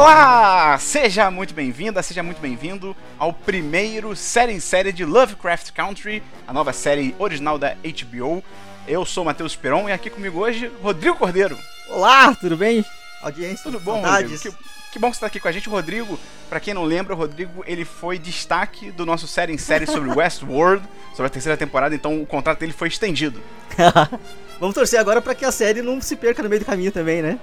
Olá! Seja muito bem-vinda, seja muito bem-vindo ao primeiro série em série de Lovecraft Country, a nova série original da HBO. Eu sou Matheus Peron e aqui comigo hoje, Rodrigo Cordeiro. Olá, tudo bem? Audiência, tudo bom, Saudades. Rodrigo? Que, que bom que você está aqui com a gente, Rodrigo. Para quem não lembra, o Rodrigo ele foi destaque do nosso série em série sobre Westworld, sobre a terceira temporada, então o contrato dele foi estendido. Vamos torcer agora para que a série não se perca no meio do caminho também, né?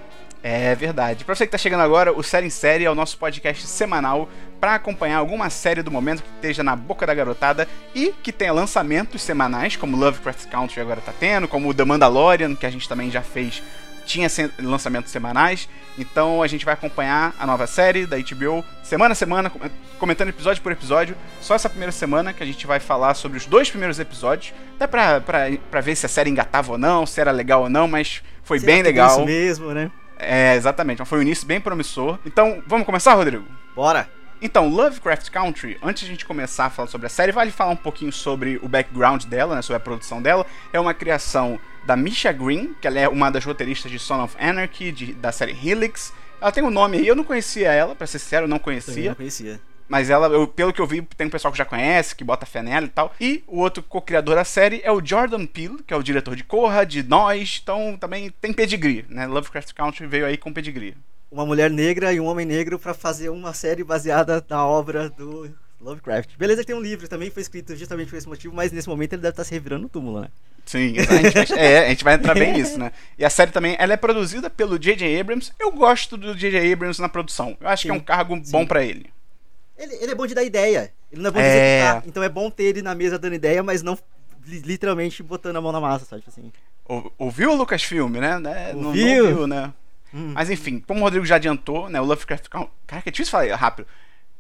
É verdade. Pra você que tá chegando agora, o Série em Série é o nosso podcast semanal para acompanhar alguma série do momento que esteja na boca da garotada e que tenha lançamentos semanais, como Lovecraft Country agora tá tendo, como The Mandalorian, que a gente também já fez, tinha lançamentos semanais. Então a gente vai acompanhar a nova série da HBO semana a semana, comentando episódio por episódio. Só essa primeira semana que a gente vai falar sobre os dois primeiros episódios. Até pra, pra, pra ver se a série engatava ou não, se era legal ou não, mas foi Será bem legal. Isso mesmo, né? É, exatamente. Foi um início bem promissor. Então, vamos começar, Rodrigo? Bora! Então, Lovecraft Country, antes de a gente começar a falar sobre a série, vale falar um pouquinho sobre o background dela, né, sobre a produção dela. É uma criação da Misha Green, que ela é uma das roteiristas de Son of Anarchy, de, da série Helix. Ela tem um nome aí, eu não conhecia ela, pra ser sincero, eu não conhecia. Também não conhecia. Mas ela, eu, pelo que eu vi, tem um pessoal que já conhece, que bota fé nela e tal. E o outro co-criador da série é o Jordan Peele, que é o diretor de Corra, de Nós. Então também tem pedigree, né? Lovecraft Country veio aí com pedigree. Uma mulher negra e um homem negro para fazer uma série baseada na obra do Lovecraft. Beleza que tem um livro também, foi escrito justamente por esse motivo, mas nesse momento ele deve estar se revirando no túmulo, né? Sim, a gente, vai, é, a gente vai entrar bem nisso, né? E a série também, ela é produzida pelo J.J. Abrams. Eu gosto do J.J. Abrams na produção. Eu acho Sim. que é um cargo Sim. bom para ele. Ele, ele é bom de dar ideia. Ele não é bom de é... executar. Então é bom ter ele na mesa dando ideia, mas não literalmente botando a mão na massa, sabe? Tipo assim. Ouviu o Lucasfilm, né? né? Ouviu? Não, não ouviu, né? Hum. Mas enfim, como o Rodrigo já adiantou, né? O Lovecraft Country. Cara, que é difícil falar rápido.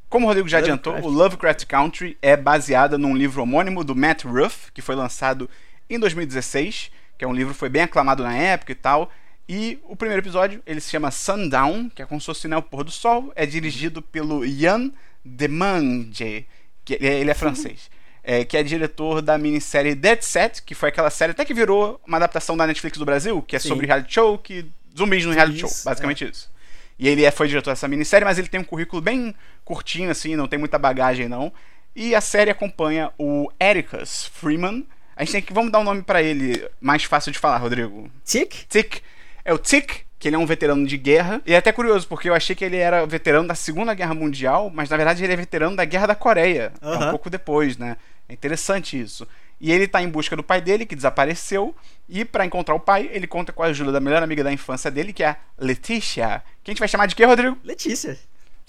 Como o Rodrigo já Lovecraft. adiantou, o Lovecraft Country é baseado num livro homônimo do Matt Ruff, que foi lançado em 2016, que é um livro que foi bem aclamado na época e tal. E o primeiro episódio, ele se chama Sundown, que é como se fosse né, o pôr do sol, é dirigido pelo Ian Demange, que ele é francês. É, que é diretor da minissérie Dead Set, que foi aquela série até que virou uma adaptação da Netflix do Brasil, que é Sim. sobre reality show, que zumbis no reality show, basicamente é. isso. E ele é, foi diretor dessa minissérie, mas ele tem um currículo bem curtinho, assim, não tem muita bagagem, não. E a série acompanha o Ericus Freeman. A gente tem que. Vamos dar um nome para ele mais fácil de falar, Rodrigo. Tick? Tick. É o Tick que ele é um veterano de guerra. E é até curioso, porque eu achei que ele era veterano da Segunda Guerra Mundial, mas na verdade ele é veterano da Guerra da Coreia. Uhum. É um pouco depois, né? É interessante isso. E ele tá em busca do pai dele, que desapareceu, e para encontrar o pai, ele conta com a ajuda da melhor amiga da infância dele, que é a Letícia. Que a gente vai chamar de quê, Rodrigo? Letícia.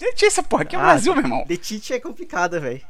Letícia, porra, aqui é o ah, Brasil, meu irmão. Letícia é complicada, velho.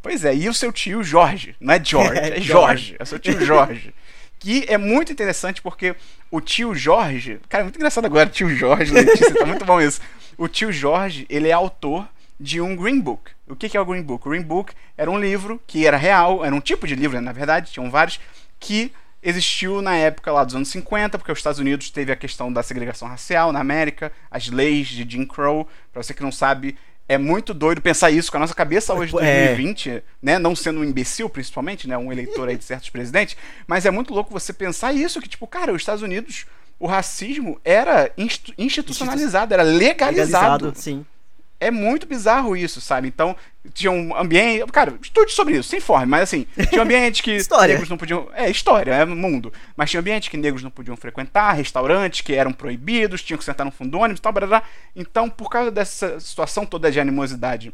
Pois é, e o seu tio Jorge, não é George, é, é Jorge, é seu tio Jorge. Que é muito interessante porque o tio Jorge. Cara, é muito engraçado agora, tio Jorge, Letícia, tá muito bom isso. O tio Jorge, ele é autor de um Green Book. O que, é o Green Book? O Green Book era um livro que era real, era um tipo de livro, né, na verdade, tinham vários, que existiu na época lá dos anos 50, porque os Estados Unidos teve a questão da segregação racial na América, as leis de Jim Crow. Para você que não sabe, é muito doido pensar isso com a nossa cabeça hoje de 2020, é. né? Não sendo um imbecil, principalmente, né? Um eleitor aí de certos presidentes. Mas é muito louco você pensar isso, que, tipo, cara, os Estados Unidos, o racismo era institucionalizado, era legalizado. legalizado sim é muito bizarro isso, sabe? Então, tinha um ambiente. Cara, estude sobre isso, se informe, mas assim, tinha um ambiente que negros não podiam. É, história, é mundo. Mas tinha um ambiente que negros não podiam frequentar, restaurantes que eram proibidos, tinham que sentar no fundo do ônibus e tal, blá, blá. Então, por causa dessa situação toda de animosidade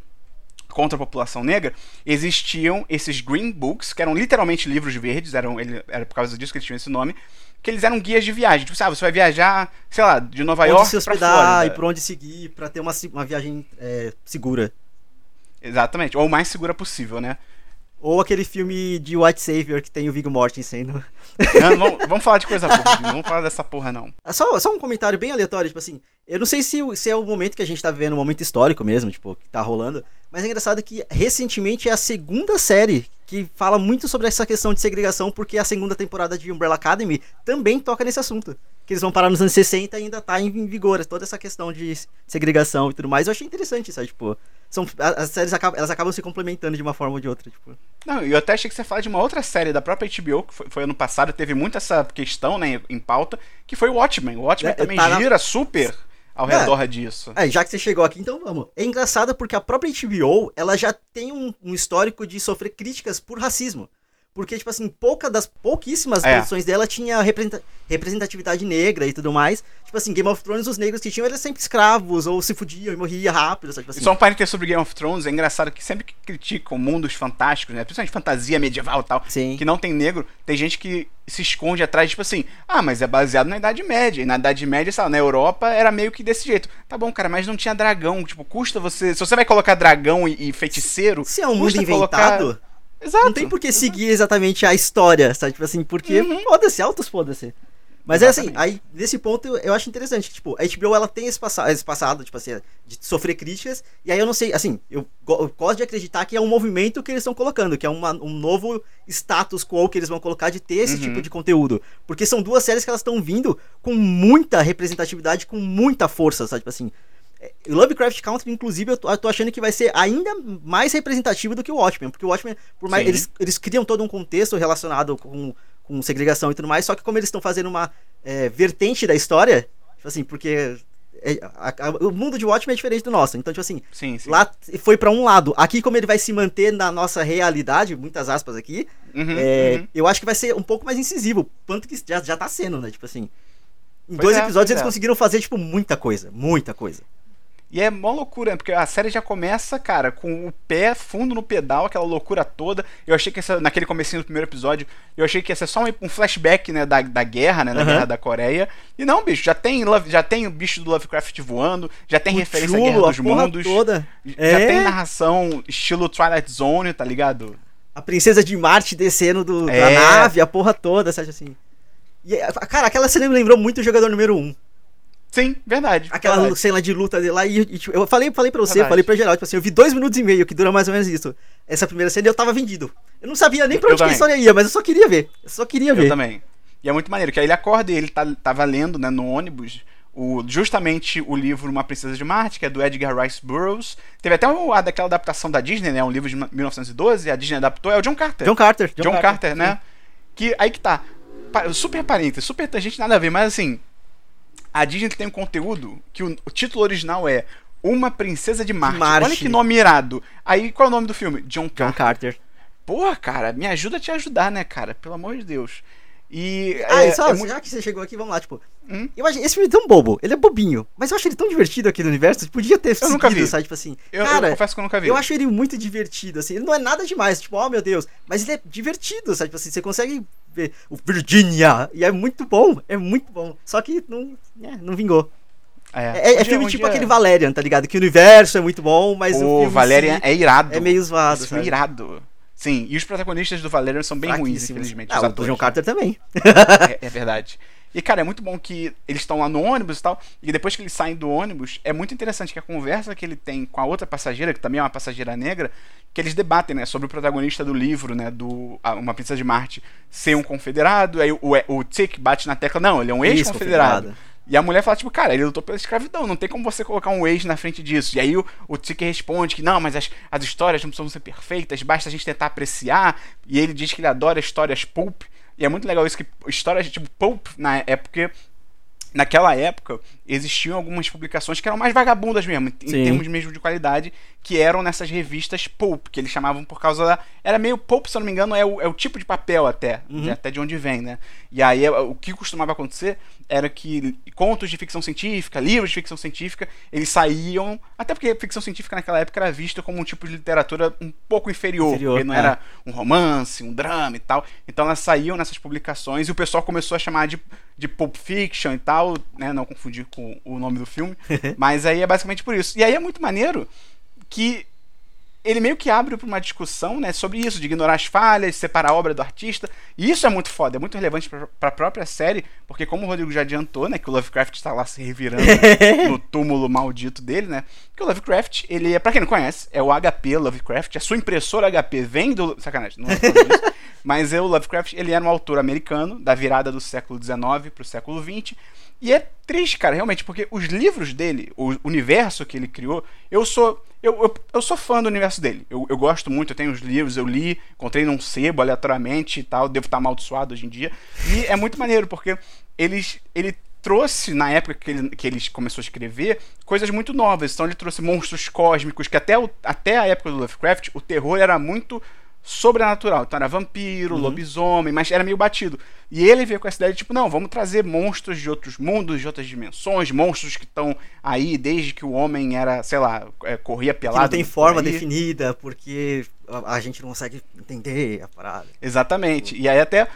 contra a população negra, existiam esses green books, que eram literalmente livros verdes, eram, ele, era por causa disso que eles tinham esse nome, que eles eram guias de viagem. Tipo, sabe, você vai viajar, sei lá, de Nova onde York se hospedar e por onde seguir para ter uma, uma viagem é, segura. Exatamente, ou o mais segura possível, né? Ou aquele filme de White Savior que tem o Viggo Mortensen. No... Não, vamos, vamos, falar de coisa boa, não vamos falar dessa porra, não. É só, só um comentário bem aleatório, tipo assim, eu não sei se, se é o momento que a gente tá vivendo, um momento histórico mesmo, tipo, que tá rolando, mas é engraçado que recentemente é a segunda série que fala muito sobre essa questão de segregação, porque a segunda temporada de Umbrella Academy também toca nesse assunto. Que eles vão parar nos anos 60 e ainda tá em vigor toda essa questão de segregação e tudo mais. Eu achei interessante isso, tipo. São, as séries acabam, elas acabam se complementando de uma forma ou de outra, tipo. Não, eu até achei que você falar de uma outra série da própria HBO, que foi, foi ano passado, teve muito essa questão, né, em pauta, que foi o Watchmen. O Watchmen é, também tá gira na... super ao é, redor disso. É, já que você chegou aqui, então vamos. É engraçado porque a própria HBO, ela já tem um, um histórico de sofrer críticas por racismo. Porque, tipo assim, pouca das pouquíssimas é. produções dela tinha representatividade negra e tudo mais. Tipo assim, Game of Thrones, os negros que tinham eram sempre escravos, ou se fudiam e morriam rápido, sabe? Tipo assim. Só um parênteses sobre Game of Thrones, é engraçado que sempre que criticam mundos fantásticos, né? Principalmente fantasia medieval e tal, Sim. que não tem negro, tem gente que se esconde atrás, tipo assim, ah, mas é baseado na Idade Média. E na Idade Média, sabe, na Europa era meio que desse jeito. Tá bom, cara, mas não tinha dragão. Tipo, custa você. Se você vai colocar dragão e, e feiticeiro. Se é um mundo inventado. Colocar Exato. Não tem por que seguir exatamente a história, sabe? Tipo assim, porque uhum. foda-se, altos foda-se. Mas Exatamente. é assim, aí nesse ponto eu, eu, acho interessante que, tipo, a HBO ela tem esse, esse passado, tipo assim, de sofrer críticas, e aí eu não sei, assim, eu, eu gosto de acreditar que é um movimento que eles estão colocando, que é uma, um novo status quo que eles vão colocar de ter esse uhum. tipo de conteúdo. Porque são duas séries que elas estão vindo com muita representatividade, com muita força, sabe? Tipo assim, Lovecraft Country, inclusive, eu tô, eu tô, achando que vai ser ainda mais representativo do que o Watchmen, porque o Watchmen, por mais eles, eles criam todo um contexto relacionado com, com segregação e tudo mais, só que como eles estão fazendo uma é, vertente da história, tipo assim, porque é, a, a, o mundo de Watchmen é diferente do nosso, então tipo assim, sim, sim. lá foi para um lado. Aqui como ele vai se manter na nossa realidade, muitas aspas aqui, uhum, é, uhum. eu acho que vai ser um pouco mais incisivo, quanto que já, já tá sendo, né? Tipo assim, em pois dois é, episódios eles é. conseguiram fazer tipo muita coisa, muita coisa. E é mó loucura, né? porque a série já começa, cara, com o pé fundo no pedal, aquela loucura toda. Eu achei que essa, naquele comecinho do primeiro episódio, eu achei que ia ser só um, flashback, né, da, da guerra, né, da uhum. guerra da Coreia. E não, bicho, já tem, já tem o bicho do Lovecraft voando, já tem o referência chulo, à Guerra dos Mundos. Toda. Já é? tem narração estilo Twilight Zone, tá ligado? A princesa de Marte descendo do, é. da nave, a porra toda, sabe assim. E, cara, aquela cena me lembrou muito o jogador número 1. Sim, verdade. Aquela verdade. cena de luta de lá e, e tipo, eu falei, falei pra você, verdade. falei pra geral, tipo assim, eu vi dois minutos e meio, que dura mais ou menos isso. Essa primeira cena e eu tava vendido. Eu não sabia nem pra onde a história ia, mas eu só queria ver. Eu só queria ver. Eu também. E é muito maneiro, que aí ele acorda e ele tá, tava lendo, né, no ônibus, o, justamente o livro Uma Princesa de Marte, que é do Edgar Rice Burroughs. Teve até o, a, daquela adaptação da Disney, né, um livro de 1912, a Disney adaptou, é o John Carter. John Carter. John, John Carter, Carter né? Que, aí que tá. Super parênteses, super tangente, nada a ver, mas assim, a Disney tem um conteúdo que o, o título original é Uma Princesa de Marte. Marte. Olha que nome irado. Aí qual é o nome do filme? John Carter. John Carter. Porra, cara, me ajuda a te ajudar, né, cara? Pelo amor de Deus. E. Ah, é, só, é muito... já que você chegou aqui, vamos lá, tipo. Hum? Eu acho, esse filme é tão bobo, ele é bobinho, mas eu acho ele tão divertido aqui no universo, podia ter eu seguido, nunca vi. sabe? Tipo assim. Eu, cara, eu confesso que eu nunca vi. Eu acho ele muito divertido, assim. Ele não é nada demais, tipo, oh meu Deus. Mas ele é divertido, sabe? Tipo assim, você consegue ver o Virginia. E é muito bom, é muito bom. Só que não, é, não vingou. É, é, é filme tipo aquele Valerian, tá ligado? Que o universo é muito bom, mas o, o Valerian é irado. É meio zoado. É irado. Sim, e os protagonistas do Valerian são bem ruins, infelizmente. Ah, o John Carter também. é, é verdade. E, cara, é muito bom que eles estão lá no ônibus e tal. E depois que eles saem do ônibus, é muito interessante que a conversa que ele tem com a outra passageira, que também é uma passageira negra, que eles debatem, né, sobre o protagonista do livro, né, do Uma Princesa de Marte, ser um confederado. Aí o, o, o Tick bate na tecla, não, ele é um ex-confederado. E a mulher fala, tipo, cara, ele lutou pela escravidão, não tem como você colocar um ex na frente disso. E aí o, o Tick responde que não, mas as, as histórias não precisam ser perfeitas, basta a gente tentar apreciar. E ele diz que ele adora histórias pulp. E é muito legal isso que histórias tipo pulp na época naquela época existiam algumas publicações que eram mais vagabundas mesmo, em Sim. termos mesmo de qualidade, que eram nessas revistas pulp, que eles chamavam por causa da. Era meio pulp, se eu não me engano, é o, é o tipo de papel até, uhum. né, até de onde vem, né? E aí o que costumava acontecer era que contos de ficção científica, livros de ficção científica, eles saíam. Até porque ficção científica naquela época era vista como um tipo de literatura um pouco inferior, inferior porque não é. era um romance, um drama e tal. Então elas saíam nessas publicações e o pessoal começou a chamar de, de Pulp Fiction e tal, né? Não confundir com o nome do filme. mas aí é basicamente por isso. E aí é muito maneiro que ele meio que abre para uma discussão né, sobre isso, de ignorar as falhas, separar a obra do artista. E isso é muito foda, é muito relevante para a própria série, porque como o Rodrigo já adiantou, né, que o Lovecraft está lá se revirando no túmulo maldito dele, né? Que o Lovecraft, ele é, para quem não conhece, é o HP Lovecraft, a sua impressora HP vem do. Sacanagem, não é isso. Mas é o Lovecraft, ele era um autor americano, da virada do século XIX para o século XX. E é triste, cara, realmente, porque os livros dele, o universo que ele criou, eu sou. Eu, eu, eu sou fã do universo dele. Eu, eu gosto muito, eu tenho os livros, eu li, encontrei num sebo aleatoriamente e tal, devo estar amaldiçoado hoje em dia. E é muito maneiro, porque eles, ele trouxe, na época que ele, que ele começou a escrever, coisas muito novas. Então ele trouxe monstros cósmicos, que até, o, até a época do Lovecraft, o terror era muito sobrenatural. Então era vampiro, uhum. lobisomem, mas era meio batido. E ele veio com essa ideia de tipo, não, vamos trazer monstros de outros mundos, de outras dimensões, monstros que estão aí desde que o homem era, sei lá, é, corria pelado. Que não tem forma definida, porque a, a, gente não consegue entender a parada. Exatamente. E aí até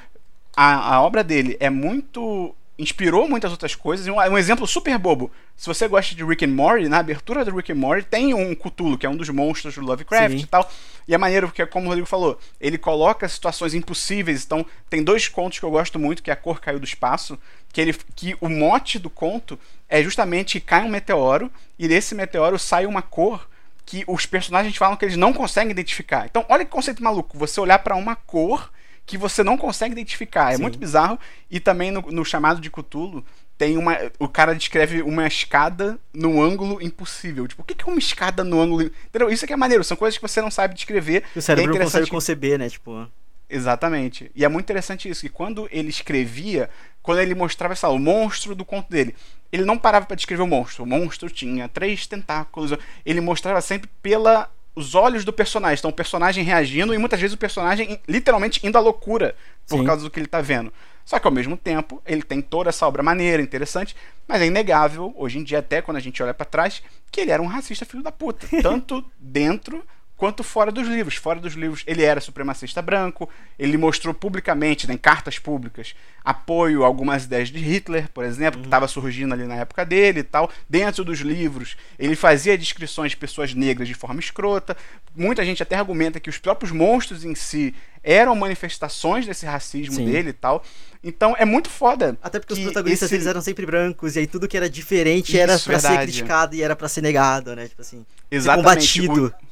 a, a obra dele é muito inspirou muitas outras coisas. Um, um, exemplo super bobo. Se você gosta de Rick and Morty, na abertura do Rick and Morty tem um Cthulhu, que é um dos monstros do Lovecraft Sim. e tal. E é maneiro porque, como o Rodrigo falou, ele coloca situações impossíveis. Então, tem dois contos que eu gosto muito, que é A Cor Caiu do Espaço, que, ele, que o mote do conto é justamente que cai um meteoro e desse meteoro sai uma cor que os personagens falam que eles não conseguem identificar. Então, olha que conceito maluco. Você olhar para uma cor que você não consegue identificar. É Sim. muito bizarro. E também no, no, chamado de Cthulhu, tem uma. O cara descreve uma escada no ângulo impossível. Tipo, o que é uma escada no ângulo. Entendeu? Isso aqui é maneiro, são coisas que você não sabe descrever. O cérebro é não consegue conceber, né? Tipo. Exatamente. E é muito interessante isso, que quando ele escrevia, quando ele mostrava, sei lá, o monstro do conto dele, ele não parava para descrever o monstro. O monstro tinha três tentáculos. Ele mostrava sempre pela os olhos do personagem. Então, o personagem reagindo e muitas vezes o personagem literalmente indo à loucura por Sim. causa do que ele está vendo. Só que ao mesmo tempo, ele tem toda essa obra maneira, interessante, mas é inegável, hoje em dia, até quando a gente olha para trás, que ele era um racista filho da puta. Tanto dentro quanto fora dos livros. Fora dos livros, ele era supremacista branco, ele mostrou publicamente, né, em cartas públicas, apoio a algumas ideias de Hitler, por exemplo, uhum. que estava surgindo ali na época dele e tal. Dentro dos livros, ele fazia descrições de pessoas negras de forma escrota. Muita gente até argumenta que os próprios monstros em si eram manifestações desse racismo Sim. dele e tal. Então é muito foda. Até porque os protagonistas esse... eles eram sempre brancos, e aí tudo que era diferente Isso, era para ser criticado e era para ser negado, né? Tipo assim, Exatamente. Combatido. O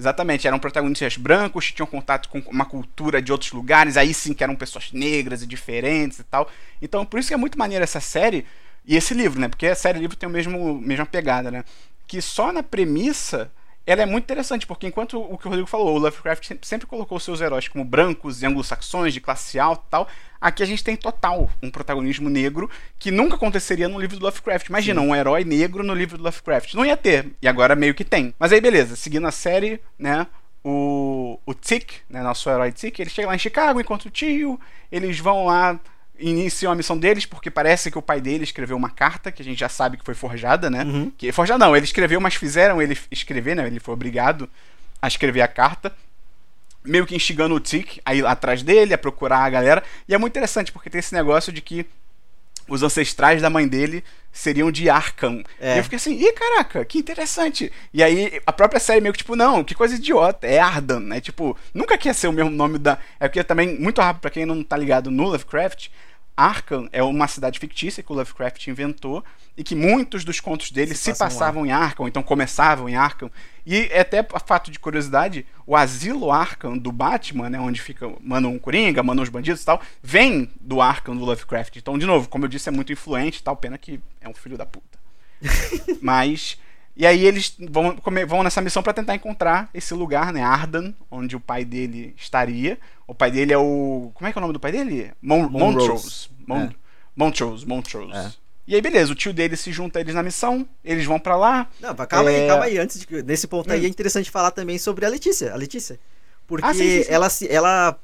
Exatamente, eram protagonistas brancos que tinham contato com uma cultura de outros lugares, aí sim que eram pessoas negras e diferentes e tal. Então, por isso que é muito maneiro essa série e esse livro, né? Porque a série e livro tem a mesma pegada, né? Que só na premissa ela é muito interessante, porque enquanto o que o Rodrigo falou, o Lovecraft sempre, colocou seus heróis como brancos e anglo-saxões, de classe alta e tal, aqui a gente tem total um protagonismo negro que nunca aconteceria no livro do Lovecraft. Imagina, Sim. um herói negro no livro do Lovecraft. Não ia ter, e agora meio que tem. Mas aí, beleza, seguindo a série, né, o, o Tick, né, nosso herói Tick, ele chega lá em Chicago, enquanto o tio, eles vão lá iniciam a missão deles porque parece que o pai dele escreveu uma carta que a gente já sabe que foi forjada, né? Uhum. Que forjada não, ele escreveu, mas fizeram ele escrever, né? Ele foi obrigado a escrever a carta, meio que instigando o Tick a ir atrás dele, a procurar a galera. E é muito interessante porque tem esse negócio de que os ancestrais da mãe dele seriam de Arkham. É. E eu fiquei assim, ih, caraca, que interessante. E aí a própria série meio que, tipo, não, que coisa idiota, é Ardan, né? Tipo, nunca quer ser o mesmo nome da. É porque também, muito rápido, para quem não tá ligado no Lovecraft, Arkham é uma cidade fictícia que o Lovecraft inventou e que muitos dos contos dele se, se passavam em Arkham, então começavam em Arkham. E é até fato de curiosidade, o asilo Arkham do Batman, né, onde fica mandam um Coringa, mandam os bandidos e tal, vem do Arkham do Lovecraft. Então, de novo, como eu disse, é muito influente, tal, pena que é um filho da puta. Mas e aí eles vão, vão nessa missão para tentar encontrar esse lugar, né, Ardan, onde o pai dele estaria. O pai dele é o. Como é que é o nome do pai dele? Mon Montrose. Mon é. Montrose, Montrose. É. E aí, beleza, o tio dele se junta a eles na missão, eles vão para lá. Não, calma é... aí, calma aí. Antes de, nesse ponto aí hum. é interessante falar também sobre a Letícia. A Letícia. Porque ah, sim, sim, sim. ela ela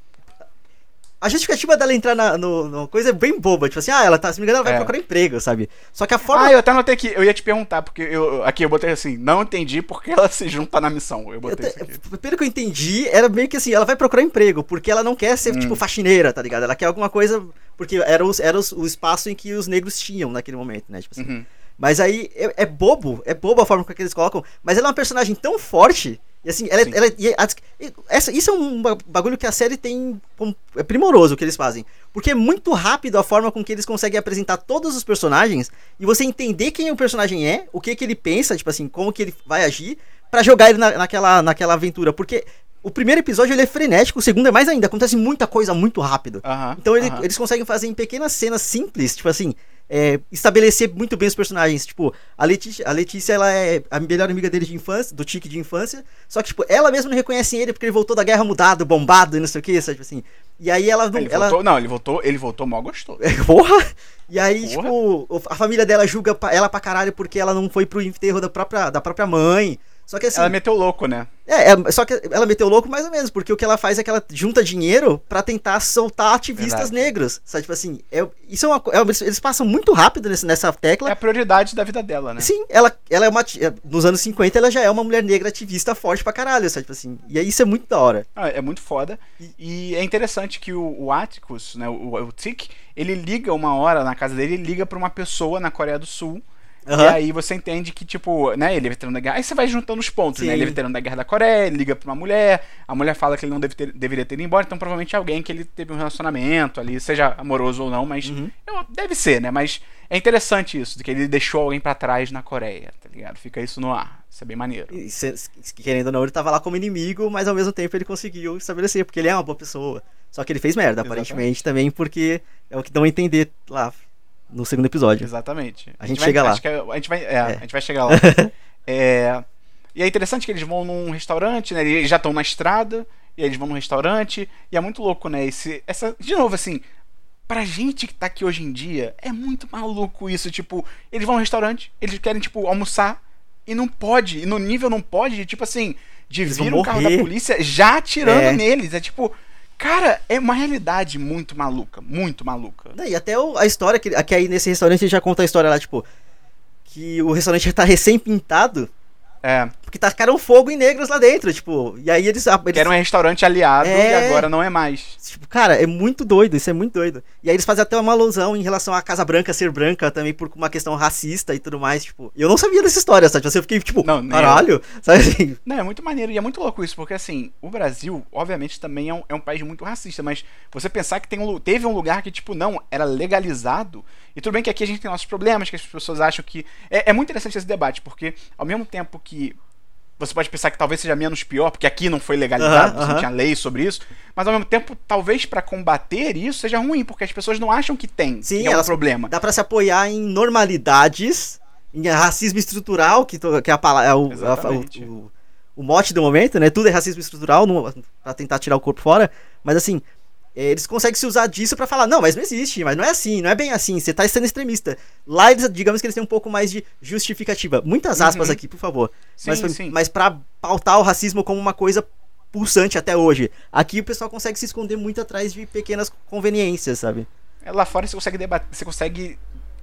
a justificativa dela entrar na no, no, coisa é bem boba. Tipo assim, ah, ela tá, se me engano, ela vai é. procurar emprego, sabe? Só que a forma. Ah, eu até anotei aqui, eu ia te perguntar, porque eu, aqui eu botei assim, não entendi porque ela se junta na missão. Eu botei eu te, Pelo que eu entendi, era meio que assim, ela vai procurar emprego, porque ela não quer ser, hum. tipo, faxineira, tá ligado? Ela quer alguma coisa. Porque era, os, era os, o espaço em que os negros tinham naquele momento, né? Tipo assim. Uhum. Mas aí é, é, bobo, é bobo a forma com que eles colocam, mas ela é uma personagem tão forte e assim, ela, ela, essa, isso é um bagulho que a série tem. É primoroso o que eles fazem. Porque é muito rápido a forma com que eles conseguem apresentar todos os personagens e você entender quem o personagem é, o que, que ele pensa, tipo assim, como que ele vai agir, para jogar ele na, naquela, naquela aventura. Porque o primeiro episódio ele é frenético, o segundo é mais ainda, acontece muita coisa muito rápido. então ele, eles conseguem fazer em pequenas cenas simples, tipo assim, é, estabelecer muito bem os personagens. Tipo, a Letícia, a Letícia, ela é a melhor amiga dele de infância, do Tique de infância. Só que, tipo, ela mesma não reconhece ele porque ele voltou da guerra mudado, bombado e não sei o que, sabe? Tipo assim. E aí ela não. Ele ela... Voltou, não, ele voltou, ele voltou mal gostoso. Porra! E aí, Porra. tipo, a família dela julga ela pra caralho porque ela não foi pro enterro da própria, da própria mãe. Só que assim. Ela meteu louco, né? É, é, só que ela meteu louco mais ou menos, porque o que ela faz é que ela junta dinheiro para tentar soltar ativistas Verdade. negros. Sabe, tipo assim, é, isso é uma é, Eles passam muito rápido nesse, nessa tecla. É a prioridade da vida dela, né? Sim, ela, ela é uma. É, nos anos 50, ela já é uma mulher negra ativista forte pra caralho, sabe, tipo assim. E aí isso é muito da hora. Ah, é muito foda. E, e, é interessante que o, o Atticus, né, o, o Tick, ele liga uma hora na casa dele, ele liga pra uma pessoa na Coreia do Sul Uhum. E aí você entende que, tipo, né, ele é veterano da guerra. Aí você vai juntando os pontos, Sim. né? Ele é veterano da guerra da Coreia, ele liga pra uma mulher, a mulher fala que ele não deve ter, deveria ter ido embora, então provavelmente é alguém que ele teve um relacionamento ali, seja amoroso ou não, mas uhum. deve ser, né? Mas é interessante isso, de que ele deixou alguém para trás na Coreia, tá ligado? Fica isso no ar. Isso é bem maneiro. E, se, querendo ou não, ele tava lá como inimigo, mas ao mesmo tempo ele conseguiu estabelecer, porque ele é uma boa pessoa. Só que ele fez merda, Exatamente. aparentemente, também, porque é o que dão a entender lá no segundo episódio. Exatamente. A, a gente, vai, chega lá. a, gente vai, é, é. a gente vai chegar lá. é, e é interessante que eles vão num restaurante, né? Eles já estão na estrada, e eles vão num restaurante, e é muito louco, né? Esse, essa, de novo, assim, pra gente que tá aqui hoje em dia, é muito maluco isso. Tipo, eles vão num restaurante, eles querem, tipo, almoçar, e não pode, e no nível não pode, tipo assim, de eles vir um carro da polícia já atirando é. neles. É tipo, Cara, é uma realidade muito maluca, muito maluca. E até a história, que, que aí nesse restaurante já conta a história lá, tipo, que o restaurante tá recém-pintado é. Porque tacaram fogo em negros lá dentro, tipo. E aí eles. eles... era um restaurante aliado é... e agora não é mais. Tipo, cara, é muito doido, isso é muito doido. E aí eles fazem até uma alusão em relação à Casa Branca ser branca também por uma questão racista e tudo mais, tipo. Eu não sabia dessa história, sabe? Eu fiquei, tipo, não, caralho, sabe assim? Não, é muito maneiro e é muito louco isso, porque assim, o Brasil, obviamente, também é um, é um país muito racista, mas você pensar que tem um, teve um lugar que, tipo, não, era legalizado. E tudo bem que aqui a gente tem nossos problemas, que as pessoas acham que. É, é muito interessante esse debate, porque ao mesmo tempo que você pode pensar que talvez seja menos pior, porque aqui não foi legalizado, você não tinha lei sobre isso, mas ao mesmo tempo, talvez para combater isso seja ruim, porque as pessoas não acham que tem, Sim, que é um problema. Dá para se apoiar em normalidades, em racismo estrutural, que, que é a palavra, é o, a, o, o, mote do momento, né? Tudo é racismo estrutural, para tentar tirar o corpo fora, mas assim, eles conseguem se usar disso para falar, não, mas não existe, mas não é assim, não é bem assim, você tá sendo extremista. Lá, eles, digamos que eles têm um pouco mais de justificativa. Muitas aspas uhum. aqui, por favor. Sim, mas, sim. mas pra pautar o racismo como uma coisa pulsante até hoje. Aqui o pessoal consegue se esconder muito atrás de pequenas conveniências, sabe? É, lá fora você consegue debater, você consegue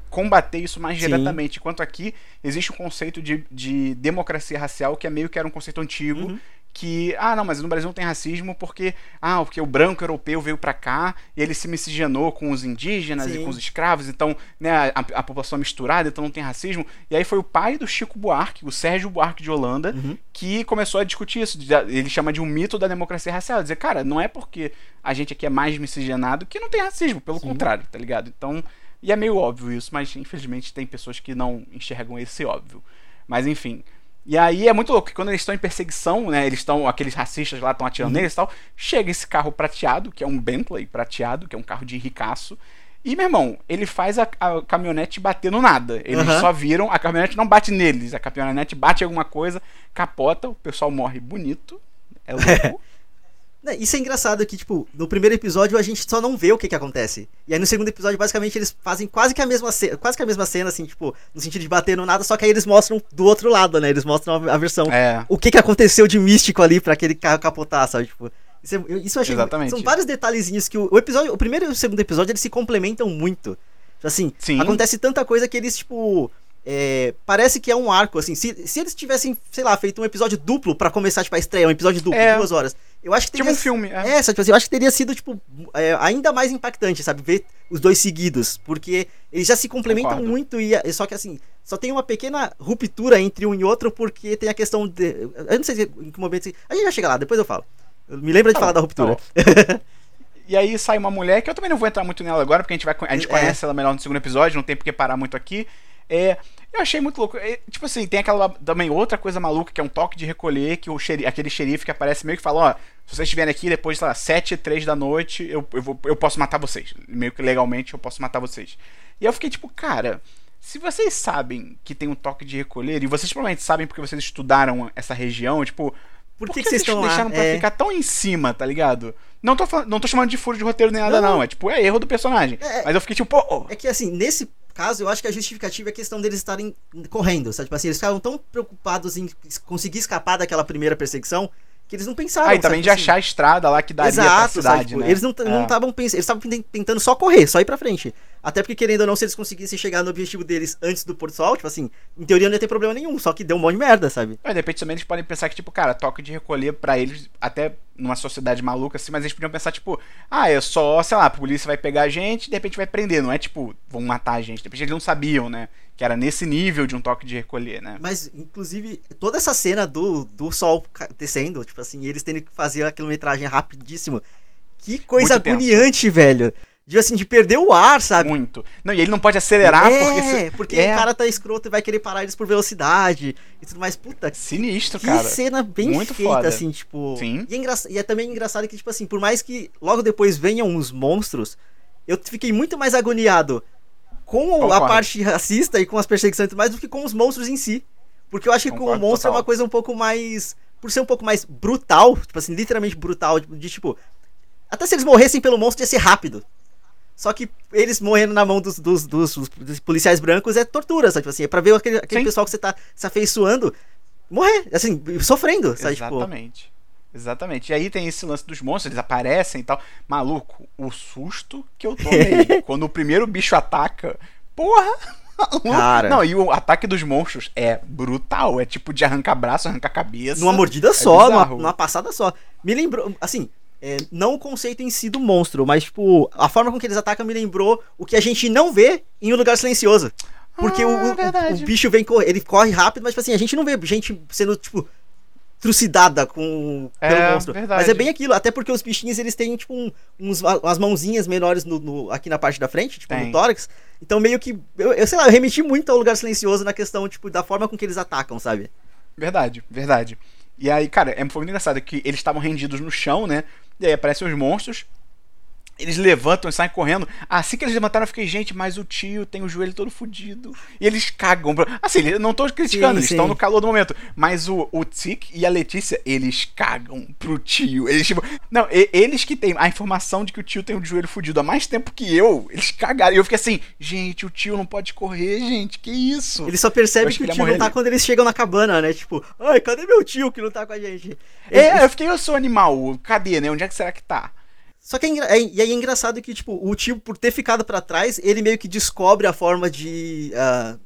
combater isso mais Sim. diretamente. Enquanto aqui existe um conceito de, de democracia racial que é meio que era um conceito antigo, uhum que, ah, não, mas no Brasil não tem racismo porque, ah, porque o branco europeu veio para cá e ele se miscigenou com os indígenas Sim. e com os escravos, então, né, a, a, população é misturada, então não tem racismo. E aí foi o pai do Chico Buarque, o Sérgio Buarque de Holanda, uhum. que começou a discutir isso. Ele chama de um mito da democracia racial. Dizer, cara, não é porque a gente aqui é mais miscigenado que não tem racismo, pelo Sim. contrário, tá ligado? Então, e é meio óbvio isso, mas infelizmente tem pessoas que não enxergam esse óbvio. Mas enfim, e aí é muito louco, que quando eles estão em perseguição, né? Eles estão, aqueles racistas lá estão atirando uhum. neles e tal. Chega esse carro prateado, que é um Bentley prateado, que é um carro de ricaço. E, meu irmão, ele faz a, a caminhonete bater no nada. Eles uhum. só viram, a caminhonete não bate neles. A caminhonete bate em alguma coisa, capota, o pessoal morre bonito. É louco. Isso é engraçado que, tipo, no primeiro episódio a gente só não vê o que que acontece. E aí no segundo episódio, basicamente, eles fazem quase que a mesma cena, quase que a mesma cena, assim, tipo, no sentido de bater no nada, só que aí eles mostram do outro lado, né? Eles mostram a, versão. É. O que que aconteceu de místico ali para aquele carro capotar, sabe? Tipo, isso, é, isso eu achei. Exatamente. São vários detalhezinhos que o, o, episódio, o primeiro e o segundo episódio, eles se complementam muito. Assim, Sim. acontece tanta coisa que eles, tipo. É, parece que é um arco, assim. Se, se eles tivessem, sei lá, feito um episódio duplo para começar, tipo, a estreia, um episódio duplo, é. duas horas. Eu acho que teria. Tipo um filme, é. é tipo assim, eu acho que teria sido, tipo, é, ainda mais impactante, sabe? Ver os dois seguidos. Porque eles já se complementam Concordo. muito e. Só que assim, só tem uma pequena ruptura entre um e outro, porque tem a questão de. Eu não sei em que momento. A gente vai chegar lá, depois eu falo. Me lembra de tá falar bom, da ruptura. Tá e aí sai uma mulher, que eu também não vou entrar muito nela agora, porque a gente, vai, a gente é. conhece ela melhor no segundo episódio, não tem porque parar muito aqui. É, Eu achei muito louco. tipo assim, tem aquela também outra coisa maluca que é um toque de recolher que o xerife, aquele xerife que aparece meio que fala, ó, se vocês estiverem aqui depois, sei lá, 7 e 3 da noite, eu, eu, vou, eu posso matar vocês. Meio que legalmente eu posso matar vocês. E eu fiquei tipo, cara, se vocês sabem que tem um toque de recolher, e vocês provavelmente sabem porque vocês estudaram essa região, tipo, por, por que, que, vocês estão deixaram lá? pra é... ficar tão em cima, tá ligado? Não tô, não tô chamando de furo de roteiro nem nada, não. não. É tipo, é erro do personagem. É, Mas eu fiquei tipo, pô. Oh. É que assim, nesse caso, eu acho que a justificativa é a questão deles estarem correndo, sabe? Tipo assim, eles ficavam tão preocupados em conseguir escapar daquela primeira perseguição que eles não pensaram. Ah, e também de assim. achar a estrada lá que daria Exato, pra cidade, tipo, né? Eles não estavam é. pensando, eles estavam tentando só correr, só ir pra frente. Até porque, querendo ou não, se eles conseguissem chegar no objetivo deles antes do Porto Sol, tipo assim, em teoria não ia ter problema nenhum, só que deu um monte de merda, sabe? Mas de repente também eles podem pensar que, tipo, cara, toque de recolher para eles, até numa sociedade maluca assim, mas eles podiam pensar, tipo, ah, é só, sei lá, a polícia vai pegar a gente e de repente vai prender, não é tipo, vão matar a gente. De repente eles não sabiam, né? Que era nesse nível de um toque de recolher, né? Mas, inclusive, toda essa cena do, do sol descendo, tipo assim, eles tendo que fazer a quilometragem rapidíssimo. Que coisa agoniante, velho de assim, de perder o ar, sabe? Muito. Não, e ele não pode acelerar é, porque. Se... Porque é. o cara tá escroto e vai querer parar eles por velocidade e tudo mais. Puta. Sinistro, que cara. Que cena bem Muito feita, foda. assim, tipo. Sim. E é, engra... e é também engraçado que, tipo assim, por mais que logo depois venham uns monstros, eu fiquei muito mais agoniado com Concordo. a parte racista e com as perseguições e tudo mais do que com os monstros em si. Porque eu acho que com o monstro total. é uma coisa um pouco mais. Por ser um pouco mais brutal, tipo assim, literalmente brutal, de tipo. Até se eles morressem pelo monstro ia ser rápido. Só que eles morrendo na mão dos, dos, dos, dos policiais brancos é tortura, sabe? Tipo assim, é pra ver aquele, aquele pessoal que você tá se afeiçoando morrer, assim, sofrendo, sabe? Tipo, Exatamente. Tipo... Exatamente. E aí tem esse lance dos monstros, eles aparecem e tal. Maluco, o susto que eu tomei quando o primeiro bicho ataca. Porra! Cara. Não, e o ataque dos monstros é brutal. É tipo de arrancar braço, arrancar cabeça. Numa mordida é só, numa, numa, passada só. Me lembrou, assim, é, não o conceito em si do monstro, mas, tipo, a forma com que eles atacam me lembrou o que a gente não vê em um lugar silencioso. Porque ah, o, o, o, bicho vem correr, ele corre rápido, mas, tipo assim, a gente não vê gente sendo, tipo, trucidada com pelo é, monstro. Verdade. Mas é bem aquilo, até porque os bichinhos eles têm, tipo, um, uns, umas mãozinhas menores no, no, aqui na parte da frente, tipo, Tem. no tórax. Então, meio que. Eu, eu sei lá, eu remeti muito ao lugar silencioso na questão, tipo, da forma com que eles atacam, sabe? Verdade, verdade. E aí, cara, é foi muito engraçado que eles estavam rendidos no chão, né? E aí aparecem os monstros. Eles levantam e saem correndo. Assim que eles levantaram, eu fiquei, gente, mas o tio tem o joelho todo fudido. E eles cagam. Assim, não tô criticando, sim, eles sim. estão no calor do momento. Mas o, o Tic e a Letícia, eles cagam pro tio. Eles, tipo. Não, e, eles que têm a informação de que o tio tem o joelho fudido há mais tempo que eu, eles cagaram. E eu fiquei assim, gente, o tio não pode correr, gente, que isso? Ele só percebe que, que o tio não tá ali. quando eles chegam na cabana, né? Tipo, ai, cadê meu tio que não tá com a gente? É, eu fiquei, eu sou animal, cadê, né? Onde é que será que tá? Só que é, é, e aí é engraçado que, tipo, o tio, por ter ficado para trás, ele meio que descobre a forma de uh,